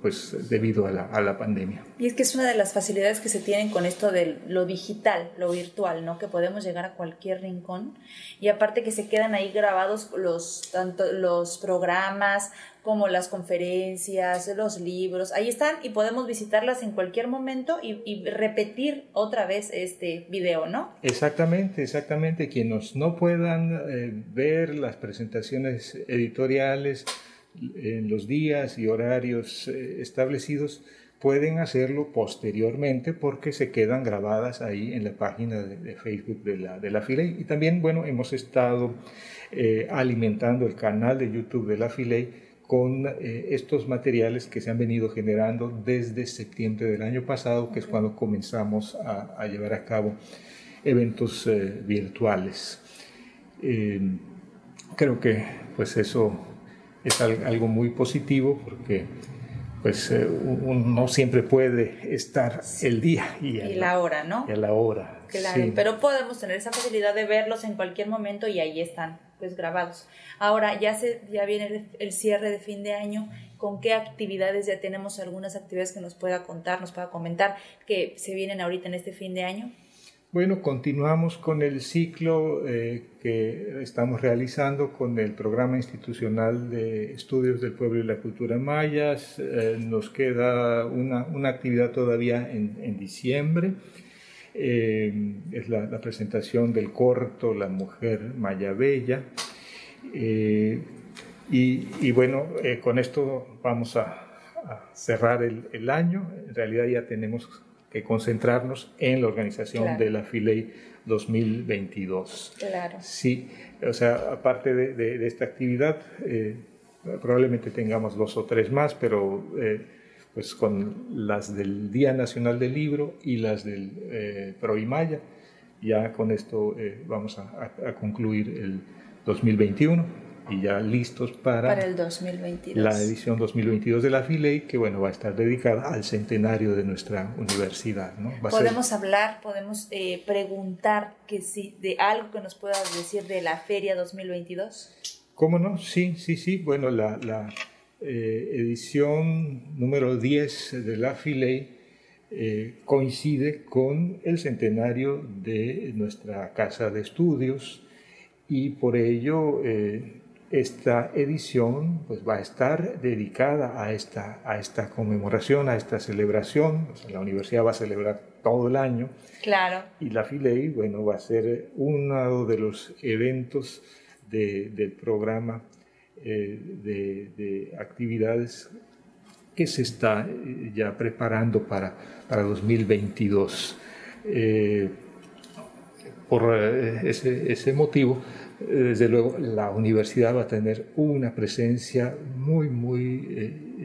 pues debido a la, a la, pandemia. Y es que es una de las facilidades que se tienen con esto de lo digital, lo virtual, ¿no? Que podemos llegar a cualquier rincón y aparte que se quedan ahí grabados los, tanto los programas como las conferencias, los libros, ahí están y podemos visitarlas en cualquier momento y, repetir otra vez este video, ¿no? Exactamente, exactamente. Quienes no puedan eh, ver las presentaciones editoriales en los días y horarios eh, establecidos, pueden hacerlo posteriormente porque se quedan grabadas ahí en la página de, Facebook de la, de la Y también, bueno, hemos estado eh, alimentando el canal de YouTube de la Filey con eh, estos materiales que se han venido generando desde septiembre del año pasado, que es cuando comenzamos a, llevar a cabo eventos eh, virtuales. Eh, creo que pues eso es algo muy positivo porque pues uno no siempre puede estar el día y, la, hora, ¿no? Y a la hora. Claro, pero podemos tener esa facilidad de verlos en cualquier momento y ahí están pues grabados. Ahora ya se ya viene el, cierre de fin de año, ¿con qué actividades ya tenemos algunas actividades que nos pueda contar, nos pueda comentar que se vienen ahorita en este fin de año? Bueno, continuamos con el ciclo eh, que estamos realizando con el programa institucional de estudios del pueblo y la cultura mayas. Eh, nos queda una, una, actividad todavía en, en diciembre eh, es la, presentación del corto La mujer maya bella. Eh, y, bueno, eh, con esto vamos a, cerrar el, año. En realidad ya tenemos que concentrarnos en la organización de la FILEI 2022. Claro. Sí, o sea, aparte de, esta actividad, probablemente tengamos dos o tres más, pero pues con las del Día Nacional del Libro y las del eh, Proimaya. Ya con esto eh, vamos a, concluir el 2021 y ya listos para, para el 2022. la edición 2022 de la FILEI, que bueno, va a estar dedicada al centenario de nuestra universidad. ¿no? podemos hablar, podemos eh, preguntar que si de algo que nos pueda decir de la feria 2022. ¿Cómo no? Sí, sí, sí. Bueno, la, la eh, edición número 10 de la Filey eh, coincide con el centenario de nuestra casa de estudios y por ello eh, esta edición pues, va a estar dedicada a esta, a esta conmemoración, a esta celebración. la universidad va a celebrar todo el año. Claro. Y la Filey, bueno, va a ser uno de los eventos del programa eh, de, actividades que se está eh, ya preparando para, para 2022. Eh, por ese, ese, motivo, desde luego, la universidad va a tener una presencia muy, muy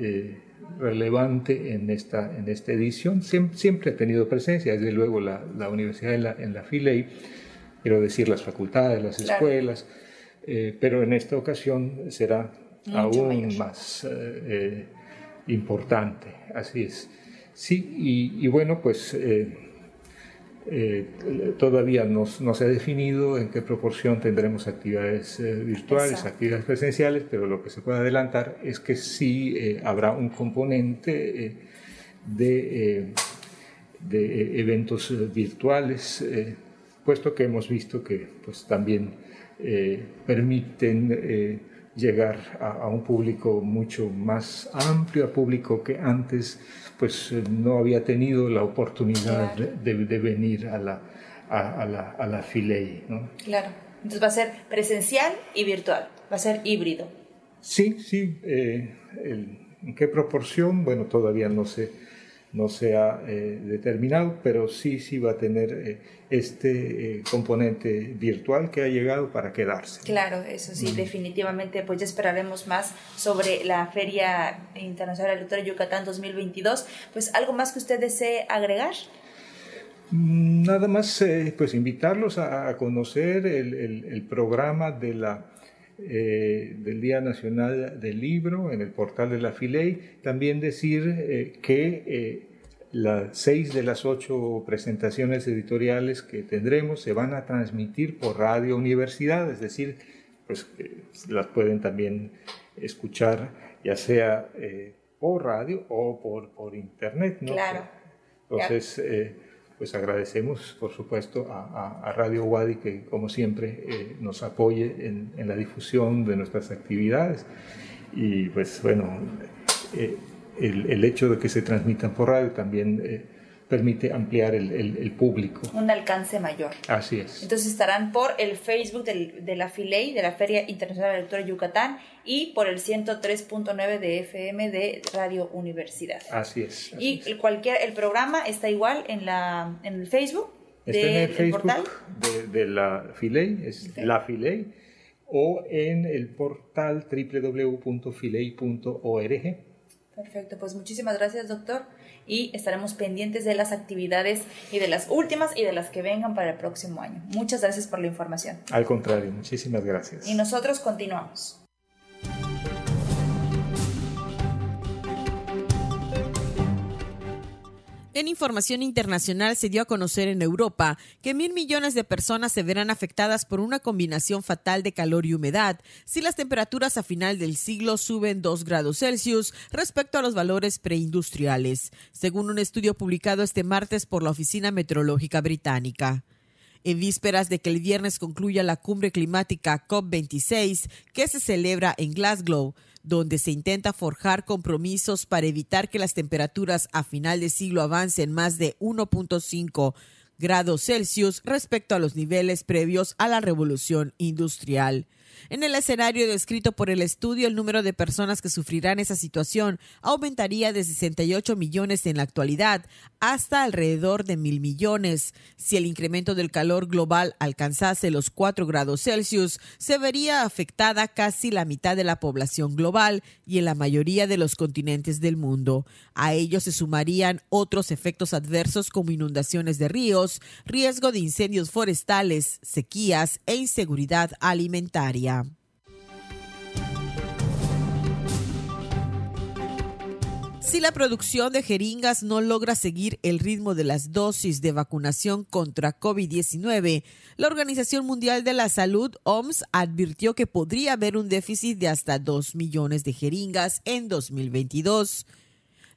relevante en esta, en esta edición. Siempre, ha tenido presencia, desde luego, la, la universidad en la, en la FILEI, quiero decir, las facultades, las escuelas, eh, pero en esta ocasión será aún más eh, eh, importante, así es. Sí, y, bueno, pues todavía no, se ha definido en qué proporción tendremos actividades virtuales, actividades presenciales, pero lo que se puede adelantar es que sí habrá un componente de, de eventos virtuales, puesto que hemos visto que pues también eh, permiten eh, llegar a, un público mucho más amplio, a público que antes pues eh, no había tenido la oportunidad de, venir a la, a, la, a la Filey. ¿no? Claro, entonces va a ser presencial y virtual, va a ser híbrido. Sí, sí, ¿en qué proporción? Bueno, todavía no sé no se ha eh, determinado, pero sí, sí va a tener eh, este eh, componente virtual que ha llegado para quedarse. Claro, eso sí, definitivamente, pues ya esperaremos más sobre la Feria Internacional de Lectura Yucatán 2022. Pues algo más que usted desee agregar. Mm, nada más, pues invitarlos a, conocer el, el programa de la eh, del Día Nacional del Libro en el portal de la Filey. También decir eh, que eh, las seis de las ocho presentaciones editoriales que tendremos se van a transmitir por Radio Universidad, es decir, pues las pueden también escuchar ya sea por radio o por, por internet. ¿no? Claro. Entonces, pues agradecemos, por supuesto, a, Radio Wadi que, como siempre, eh, nos apoye en, en, la difusión de nuestras actividades. Y pues bueno, eh, el, el, hecho de que se transmitan por radio también permite ampliar el, el, público. Un alcance mayor. Así es. Entonces estarán por el Facebook del, de la FILEI, de la Feria Internacional de la Lectura Yucatán, y por el 103.9 de FM de Radio Universidad. Así es. y cualquier, el programa está igual en, la, en el Facebook. Está en el Facebook de, de, la FILEI, es la FILEI, o en el portal www.filei.org. Perfecto, pues muchísimas gracias, doctor y estaremos pendientes de las actividades y de las últimas y de las que vengan para el próximo año. Muchas gracias por la información. Al contrario, muchísimas gracias. Y nosotros continuamos. En información internacional se dio a conocer en Europa que mil millones de personas se verán afectadas por una combinación fatal de calor y humedad si las temperaturas a final del siglo suben 2 grados Celsius respecto a los valores preindustriales, según un estudio publicado este martes por la Oficina Meteorológica Británica. En vísperas de que el viernes concluya la cumbre climática COP26 que se celebra en Glasgow, donde se intenta forjar compromisos para evitar que las temperaturas a final de siglo avancen más de 1.5 grados Celsius respecto a los niveles previos a la revolución industrial. En el escenario descrito por el estudio, el número de personas que sufrirán esa situación aumentaría de 68 millones en la actualidad hasta alrededor de mil millones. Si el incremento del calor global alcanzase los 4 grados Celsius, se vería afectada casi la mitad de la población global y en la mayoría de los continentes del mundo. A ello se sumarían otros efectos adversos como inundaciones de ríos, riesgo de incendios forestales, sequías e inseguridad alimentaria. Si la producción de jeringas no logra seguir el ritmo de las dosis de vacunación contra COVID-19, la Organización Mundial de la Salud, OMS, advirtió que podría haber un déficit de hasta 2 millones de jeringas en 2022.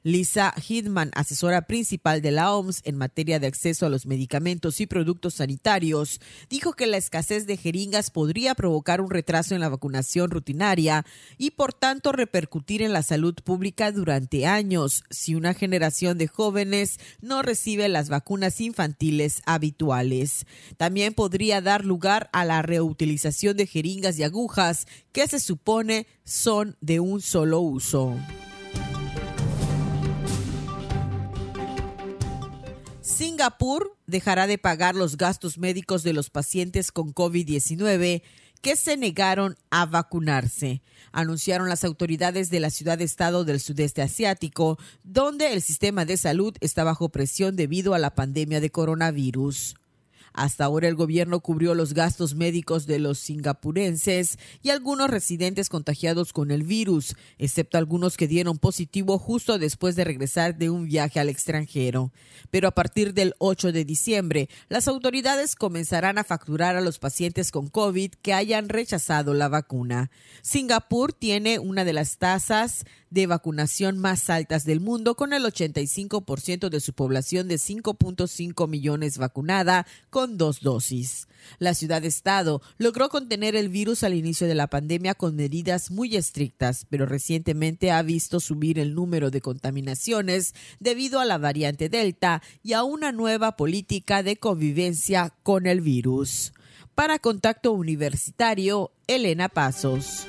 Lisa Hidman, asesora principal de la OMS en materia de acceso a los medicamentos y productos sanitarios, dijo que la escasez de jeringas podría provocar un retraso en la vacunación rutinaria y por tanto repercutir en la salud pública durante años si una generación de jóvenes no recibe las vacunas infantiles habituales. También podría dar lugar a la reutilización de jeringas y agujas que se supone son de un solo uso. Singapur dejará de pagar los gastos médicos de los pacientes con COVID-19 que se negaron a vacunarse, anunciaron las autoridades de la ciudad-estado del sudeste asiático, donde el sistema de salud está bajo presión debido a la pandemia de coronavirus. Hasta ahora el gobierno cubrió los gastos médicos de los singapurenses y algunos residentes contagiados con el virus, excepto algunos que dieron positivo justo después de regresar de un viaje al extranjero. Pero a partir del 8 de diciembre, las autoridades comenzarán a facturar a los pacientes con COVID que hayan rechazado la vacuna. Singapur tiene una de las tasas de vacunación más altas del mundo, con el 85% de su población de 5.5 millones vacunada con dos dosis. La ciudad-estado logró contener el virus al inicio de la pandemia con medidas muy estrictas, pero recientemente ha visto subir el número de contaminaciones debido a la variante Delta y a una nueva política de convivencia con el virus. Para Contacto Universitario, Elena Pasos.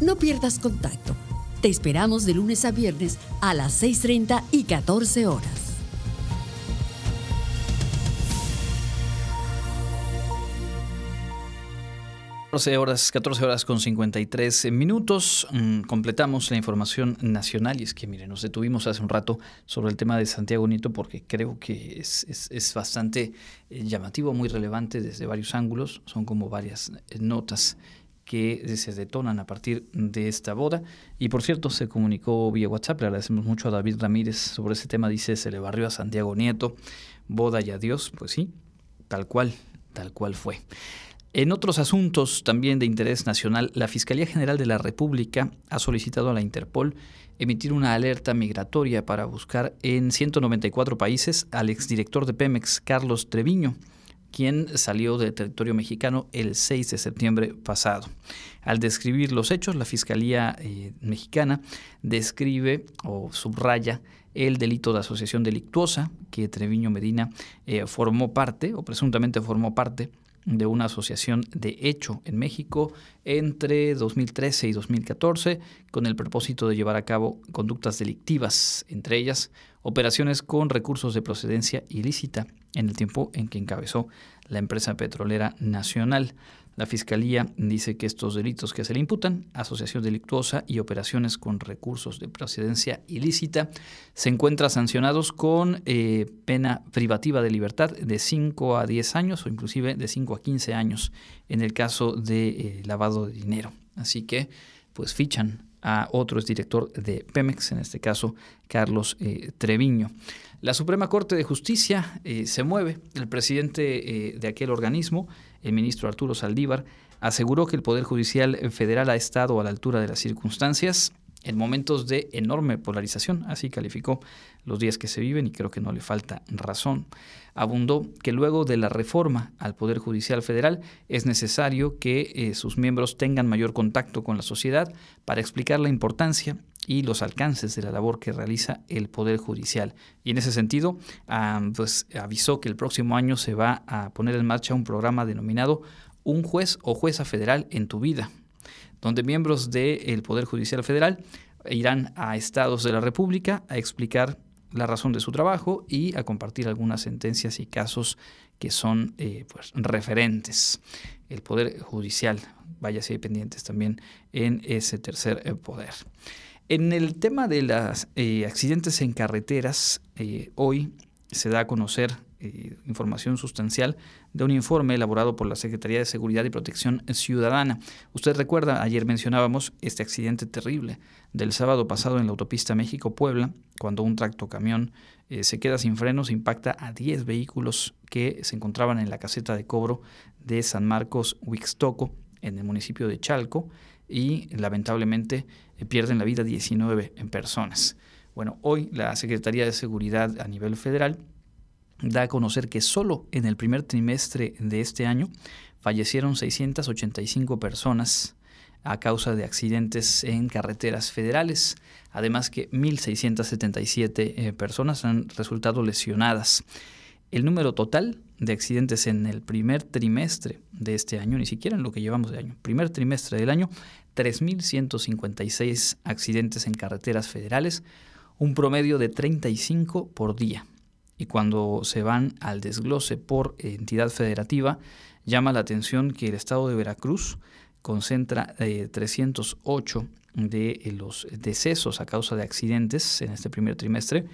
No pierdas contacto. Te esperamos de lunes a viernes a las 6.30 y 14 horas. horas, 14 horas con 53 minutos. Mm, completamos la información nacional y es que, miren, nos detuvimos hace un rato sobre el tema de Santiago Nieto porque creo que es, es bastante eh, llamativo, muy relevante desde varios ángulos. Son como varias eh, notas que se detonan a partir de esta boda. Y por cierto, se comunicó vía WhatsApp, le agradecemos mucho a David Ramírez sobre ese tema, dice, se le barrió a Santiago Nieto, boda y adiós, pues sí, tal cual, tal cual fue. En otros asuntos también de interés nacional, la Fiscalía General de la República ha solicitado a la Interpol emitir una alerta migratoria para buscar en 194 países al exdirector de Pemex, Carlos Treviño, quien salió del territorio mexicano el 6 de septiembre pasado. Al describir los hechos, la Fiscalía eh, mexicana describe o subraya el delito de asociación delictuosa que Treviño Medina eh, formó parte o presuntamente formó parte de una asociación de hecho en México entre 2013 y 2014 con el propósito de llevar a cabo conductas delictivas, entre ellas operaciones con recursos de procedencia ilícita en el tiempo en que encabezó la empresa petrolera nacional. La Fiscalía dice que estos delitos que se le imputan, asociación delictuosa y operaciones con recursos de procedencia ilícita, se encuentran sancionados con eh, pena privativa de libertad de 5 a 10 años o inclusive de 5 a 15 años en el caso de eh, lavado de dinero. Así que, pues fichan a otro exdirector de Pemex, en este caso Carlos eh, Treviño. La Suprema Corte de Justicia se mueve. El presidente de aquel organismo, el ministro Arturo Saldívar, aseguró que el Poder Judicial Federal ha estado a la altura de las circunstancias en momentos de enorme polarización, así calificó los días que se viven y creo que no le falta razón. Abundó que luego de la reforma al Poder Judicial Federal es necesario que eh, sus miembros tengan mayor contacto con la sociedad para explicar la importancia y los alcances de la labor que realiza el Poder Judicial. Y en ese sentido, pues avisó que el próximo año se va a poner en marcha un programa denominado Un juez o jueza federal en tu vida, donde miembros del Poder Judicial Federal irán a estados de la República a explicar la razón de su trabajo y a compartir algunas sentencias y casos que son eh, pues, referentes. El Poder Judicial, váyase pendientes también en ese tercer eh, poder. En el tema de los eh, accidentes en carreteras, hoy se da a conocer eh, información sustancial de un informe elaborado por la Secretaría de Seguridad y Protección Ciudadana. Usted recuerda, ayer mencionábamos este accidente terrible del sábado pasado en la autopista México-Puebla, cuando un tractocamión se queda sin frenos, impacta a 10 vehículos que se encontraban en la caseta de cobro de San Marcos Huixtoco, en el municipio de Chalco, y lamentablemente eh, pierden la vida 19 personas. Bueno, hoy la Secretaría de Seguridad a nivel federal da a conocer que solo en el primer trimestre de este año fallecieron 685 personas a causa de accidentes en carreteras federales, además que 1.677 eh, personas han resultado lesionadas. El número total de accidentes en el primer trimestre de este año, ni siquiera en lo que llevamos de año, primer trimestre del año, 3.156 accidentes en carreteras federales, un promedio de 35 por día. Y cuando se van al desglose por entidad federativa, llama la atención que el estado de Veracruz concentra 308 eh, de los decesos a causa de accidentes en este primer trimestre,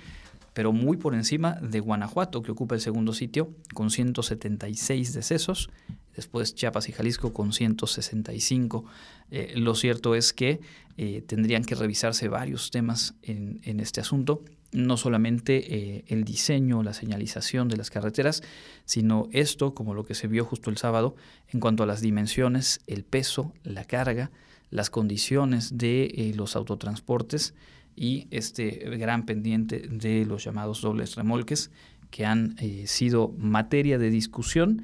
pero muy por encima de Guanajuato, que ocupa el segundo sitio, con 176 decesos, después Chiapas y Jalisco con 165. Eh, lo cierto es que eh, tendrían que revisarse varios temas en, este asunto, no solamente eh, el diseño, la señalización de las carreteras, sino esto, como lo que se vio justo el sábado, en cuanto a las dimensiones, el peso, la carga, las condiciones de los autotransportes, y este gran pendiente de los llamados dobles remolques que han eh, sido materia de discusión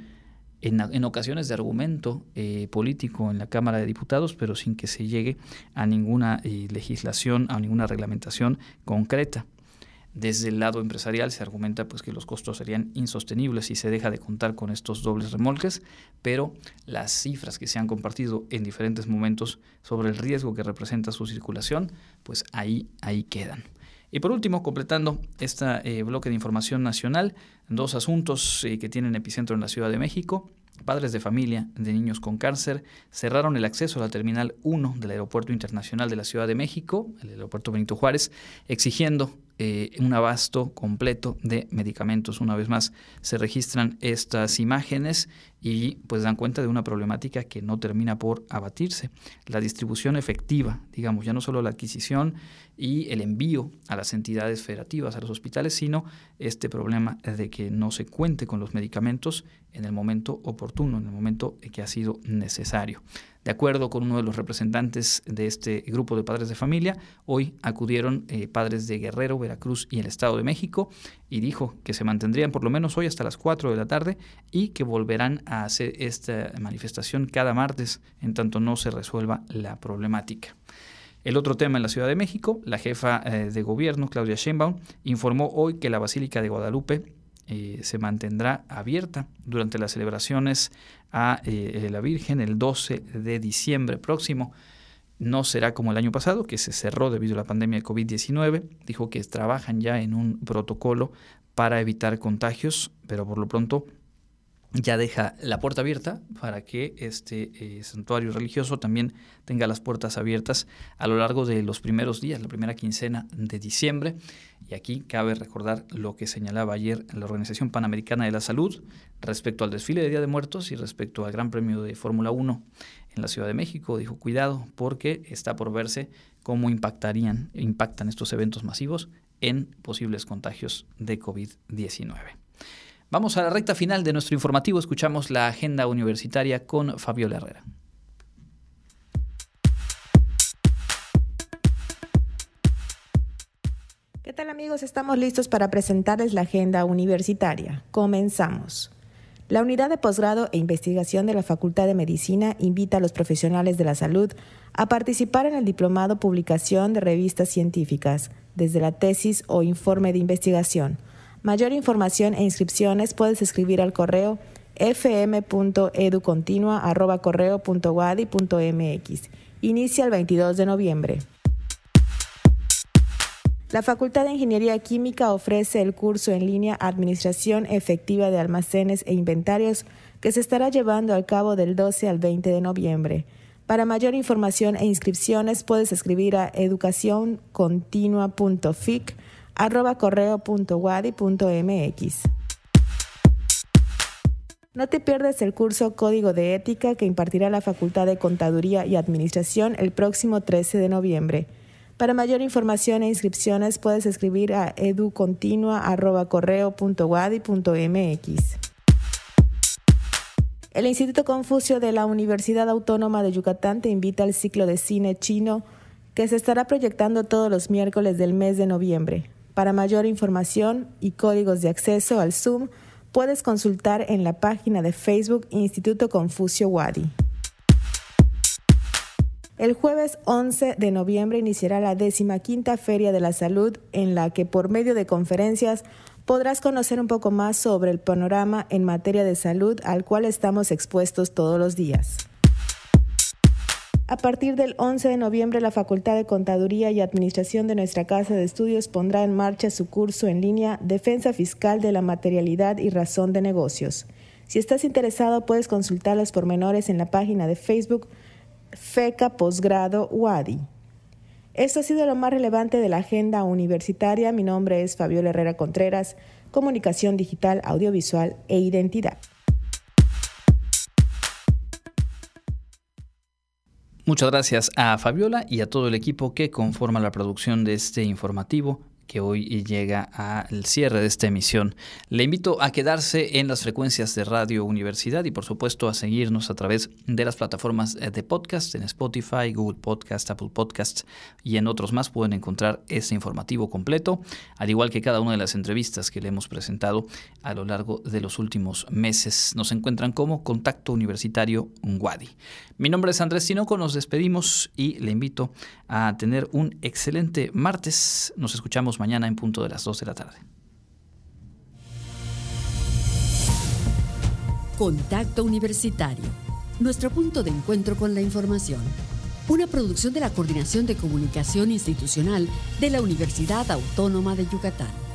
en, en ocasiones de argumento eh, político en la Cámara de Diputados, pero sin que se llegue a ninguna eh, legislación, a ninguna reglamentación concreta. Desde el lado empresarial se argumenta pues, que los costos serían insostenibles si se deja de contar con estos dobles remolques, pero las cifras que se han compartido en diferentes momentos sobre el riesgo que representa su circulación, pues ahí, ahí quedan. Y por último, completando este bloque de información nacional, dos asuntos eh, que tienen epicentro en la Ciudad de México. Padres de familia de niños con cáncer cerraron el acceso a la Terminal 1 del Aeropuerto Internacional de la Ciudad de México, el Aeropuerto Benito Juárez, exigiendo eh, un abasto completo de medicamentos. Una vez más, se registran estas imágenes y pues dan cuenta de una problemática que no termina por abatirse. La distribución efectiva, digamos, ya no solo la adquisición y el envío a las entidades federativas, a los hospitales, sino este problema de que no se cuente con los medicamentos en el momento oportuno, en el momento que ha sido necesario. De acuerdo con uno de los representantes de este grupo de padres de familia, hoy acudieron eh, padres de Guerrero, Veracruz y el Estado de México y dijo que se mantendrían por lo menos hoy hasta las 4 de la tarde y que volverán a hacer esta manifestación cada martes en tanto no se resuelva la problemática. El otro tema en la Ciudad de México, la jefa eh, de gobierno, Claudia Sheinbaum, informó hoy que la Basílica de Guadalupe eh, se mantendrá abierta durante las celebraciones a eh, la Virgen el 12 de diciembre próximo. No será como el año pasado, que se cerró debido a la pandemia de COVID-19. Dijo que trabajan ya en un protocolo para evitar contagios, pero por lo pronto ya deja la puerta abierta para que este eh, santuario religioso también tenga las puertas abiertas a lo largo de los primeros días, la primera quincena de diciembre. Y aquí cabe recordar lo que señalaba ayer la Organización Panamericana de la Salud respecto al desfile de Día de Muertos y respecto al Gran Premio de Fórmula 1 en la Ciudad de México. Dijo, cuidado, porque está por verse cómo impactarían, impactan estos eventos masivos en posibles contagios de COVID-19. Vamos a la recta final de nuestro informativo. Escuchamos la agenda universitaria con Fabiola Herrera. ¿Qué tal amigos? Estamos listos para presentarles la agenda universitaria. Comenzamos. La Unidad de Posgrado e Investigación de la Facultad de Medicina invita a los profesionales de la salud a participar en el diplomado Publicación de Revistas Científicas, desde la tesis o informe de investigación Mayor información e inscripciones puedes escribir al correo fm.educontinua.correo.wadi.mx. Inicia el 22 de noviembre. La Facultad de Ingeniería Química ofrece el curso en línea Administración Efectiva de Almacenes e Inventarios que se estará llevando a cabo del 12 al 20 de noviembre. Para mayor información e inscripciones puedes escribir a educacioncontinua.fic arroba correo.wadi.mx. No te pierdas el curso Código de Ética que impartirá la Facultad de Contaduría y Administración el próximo 13 de noviembre. Para mayor información e inscripciones puedes escribir a educontinua.correo.wadi.mx. El Instituto Confucio de la Universidad Autónoma de Yucatán te invita al ciclo de cine chino que se estará proyectando todos los miércoles del mes de noviembre. Para mayor información y códigos de acceso al Zoom, puedes consultar en la página de Facebook Instituto Confucio Wadi. El jueves 11 de noviembre iniciará la quinta Feria de la Salud, en la que por medio de conferencias podrás conocer un poco más sobre el panorama en materia de salud al cual estamos expuestos todos los días. A partir del 11 de noviembre, la Facultad de Contaduría y Administración de nuestra Casa de Estudios pondrá en marcha su curso en línea Defensa Fiscal de la Materialidad y Razón de Negocios. Si estás interesado, puedes consultar los pormenores en la página de Facebook FECA Posgrado UADI. Esto ha sido lo más relevante de la agenda universitaria. Mi nombre es Fabiola Herrera Contreras, Comunicación Digital, Audiovisual e Identidad. Muchas gracias a Fabiola y a todo el equipo que conforma la producción de este informativo que hoy llega al cierre de esta emisión. Le invito a quedarse en las frecuencias de Radio Universidad y por supuesto a seguirnos a través de las plataformas de podcast en Spotify, Google Podcast, Apple Podcast y en otros más pueden encontrar este informativo completo, al igual que cada una de las entrevistas que le hemos presentado a lo largo de los últimos meses. Nos encuentran como Contacto Universitario Wadi. Mi nombre es Andrés Tinoco, nos despedimos y le invito a tener un excelente martes. Nos mañana en punto de las 2 de la tarde. Contacto Universitario, nuestro punto de encuentro con la información. Una producción de la Coordinación de Comunicación Institucional de la Universidad Autónoma de Yucatán.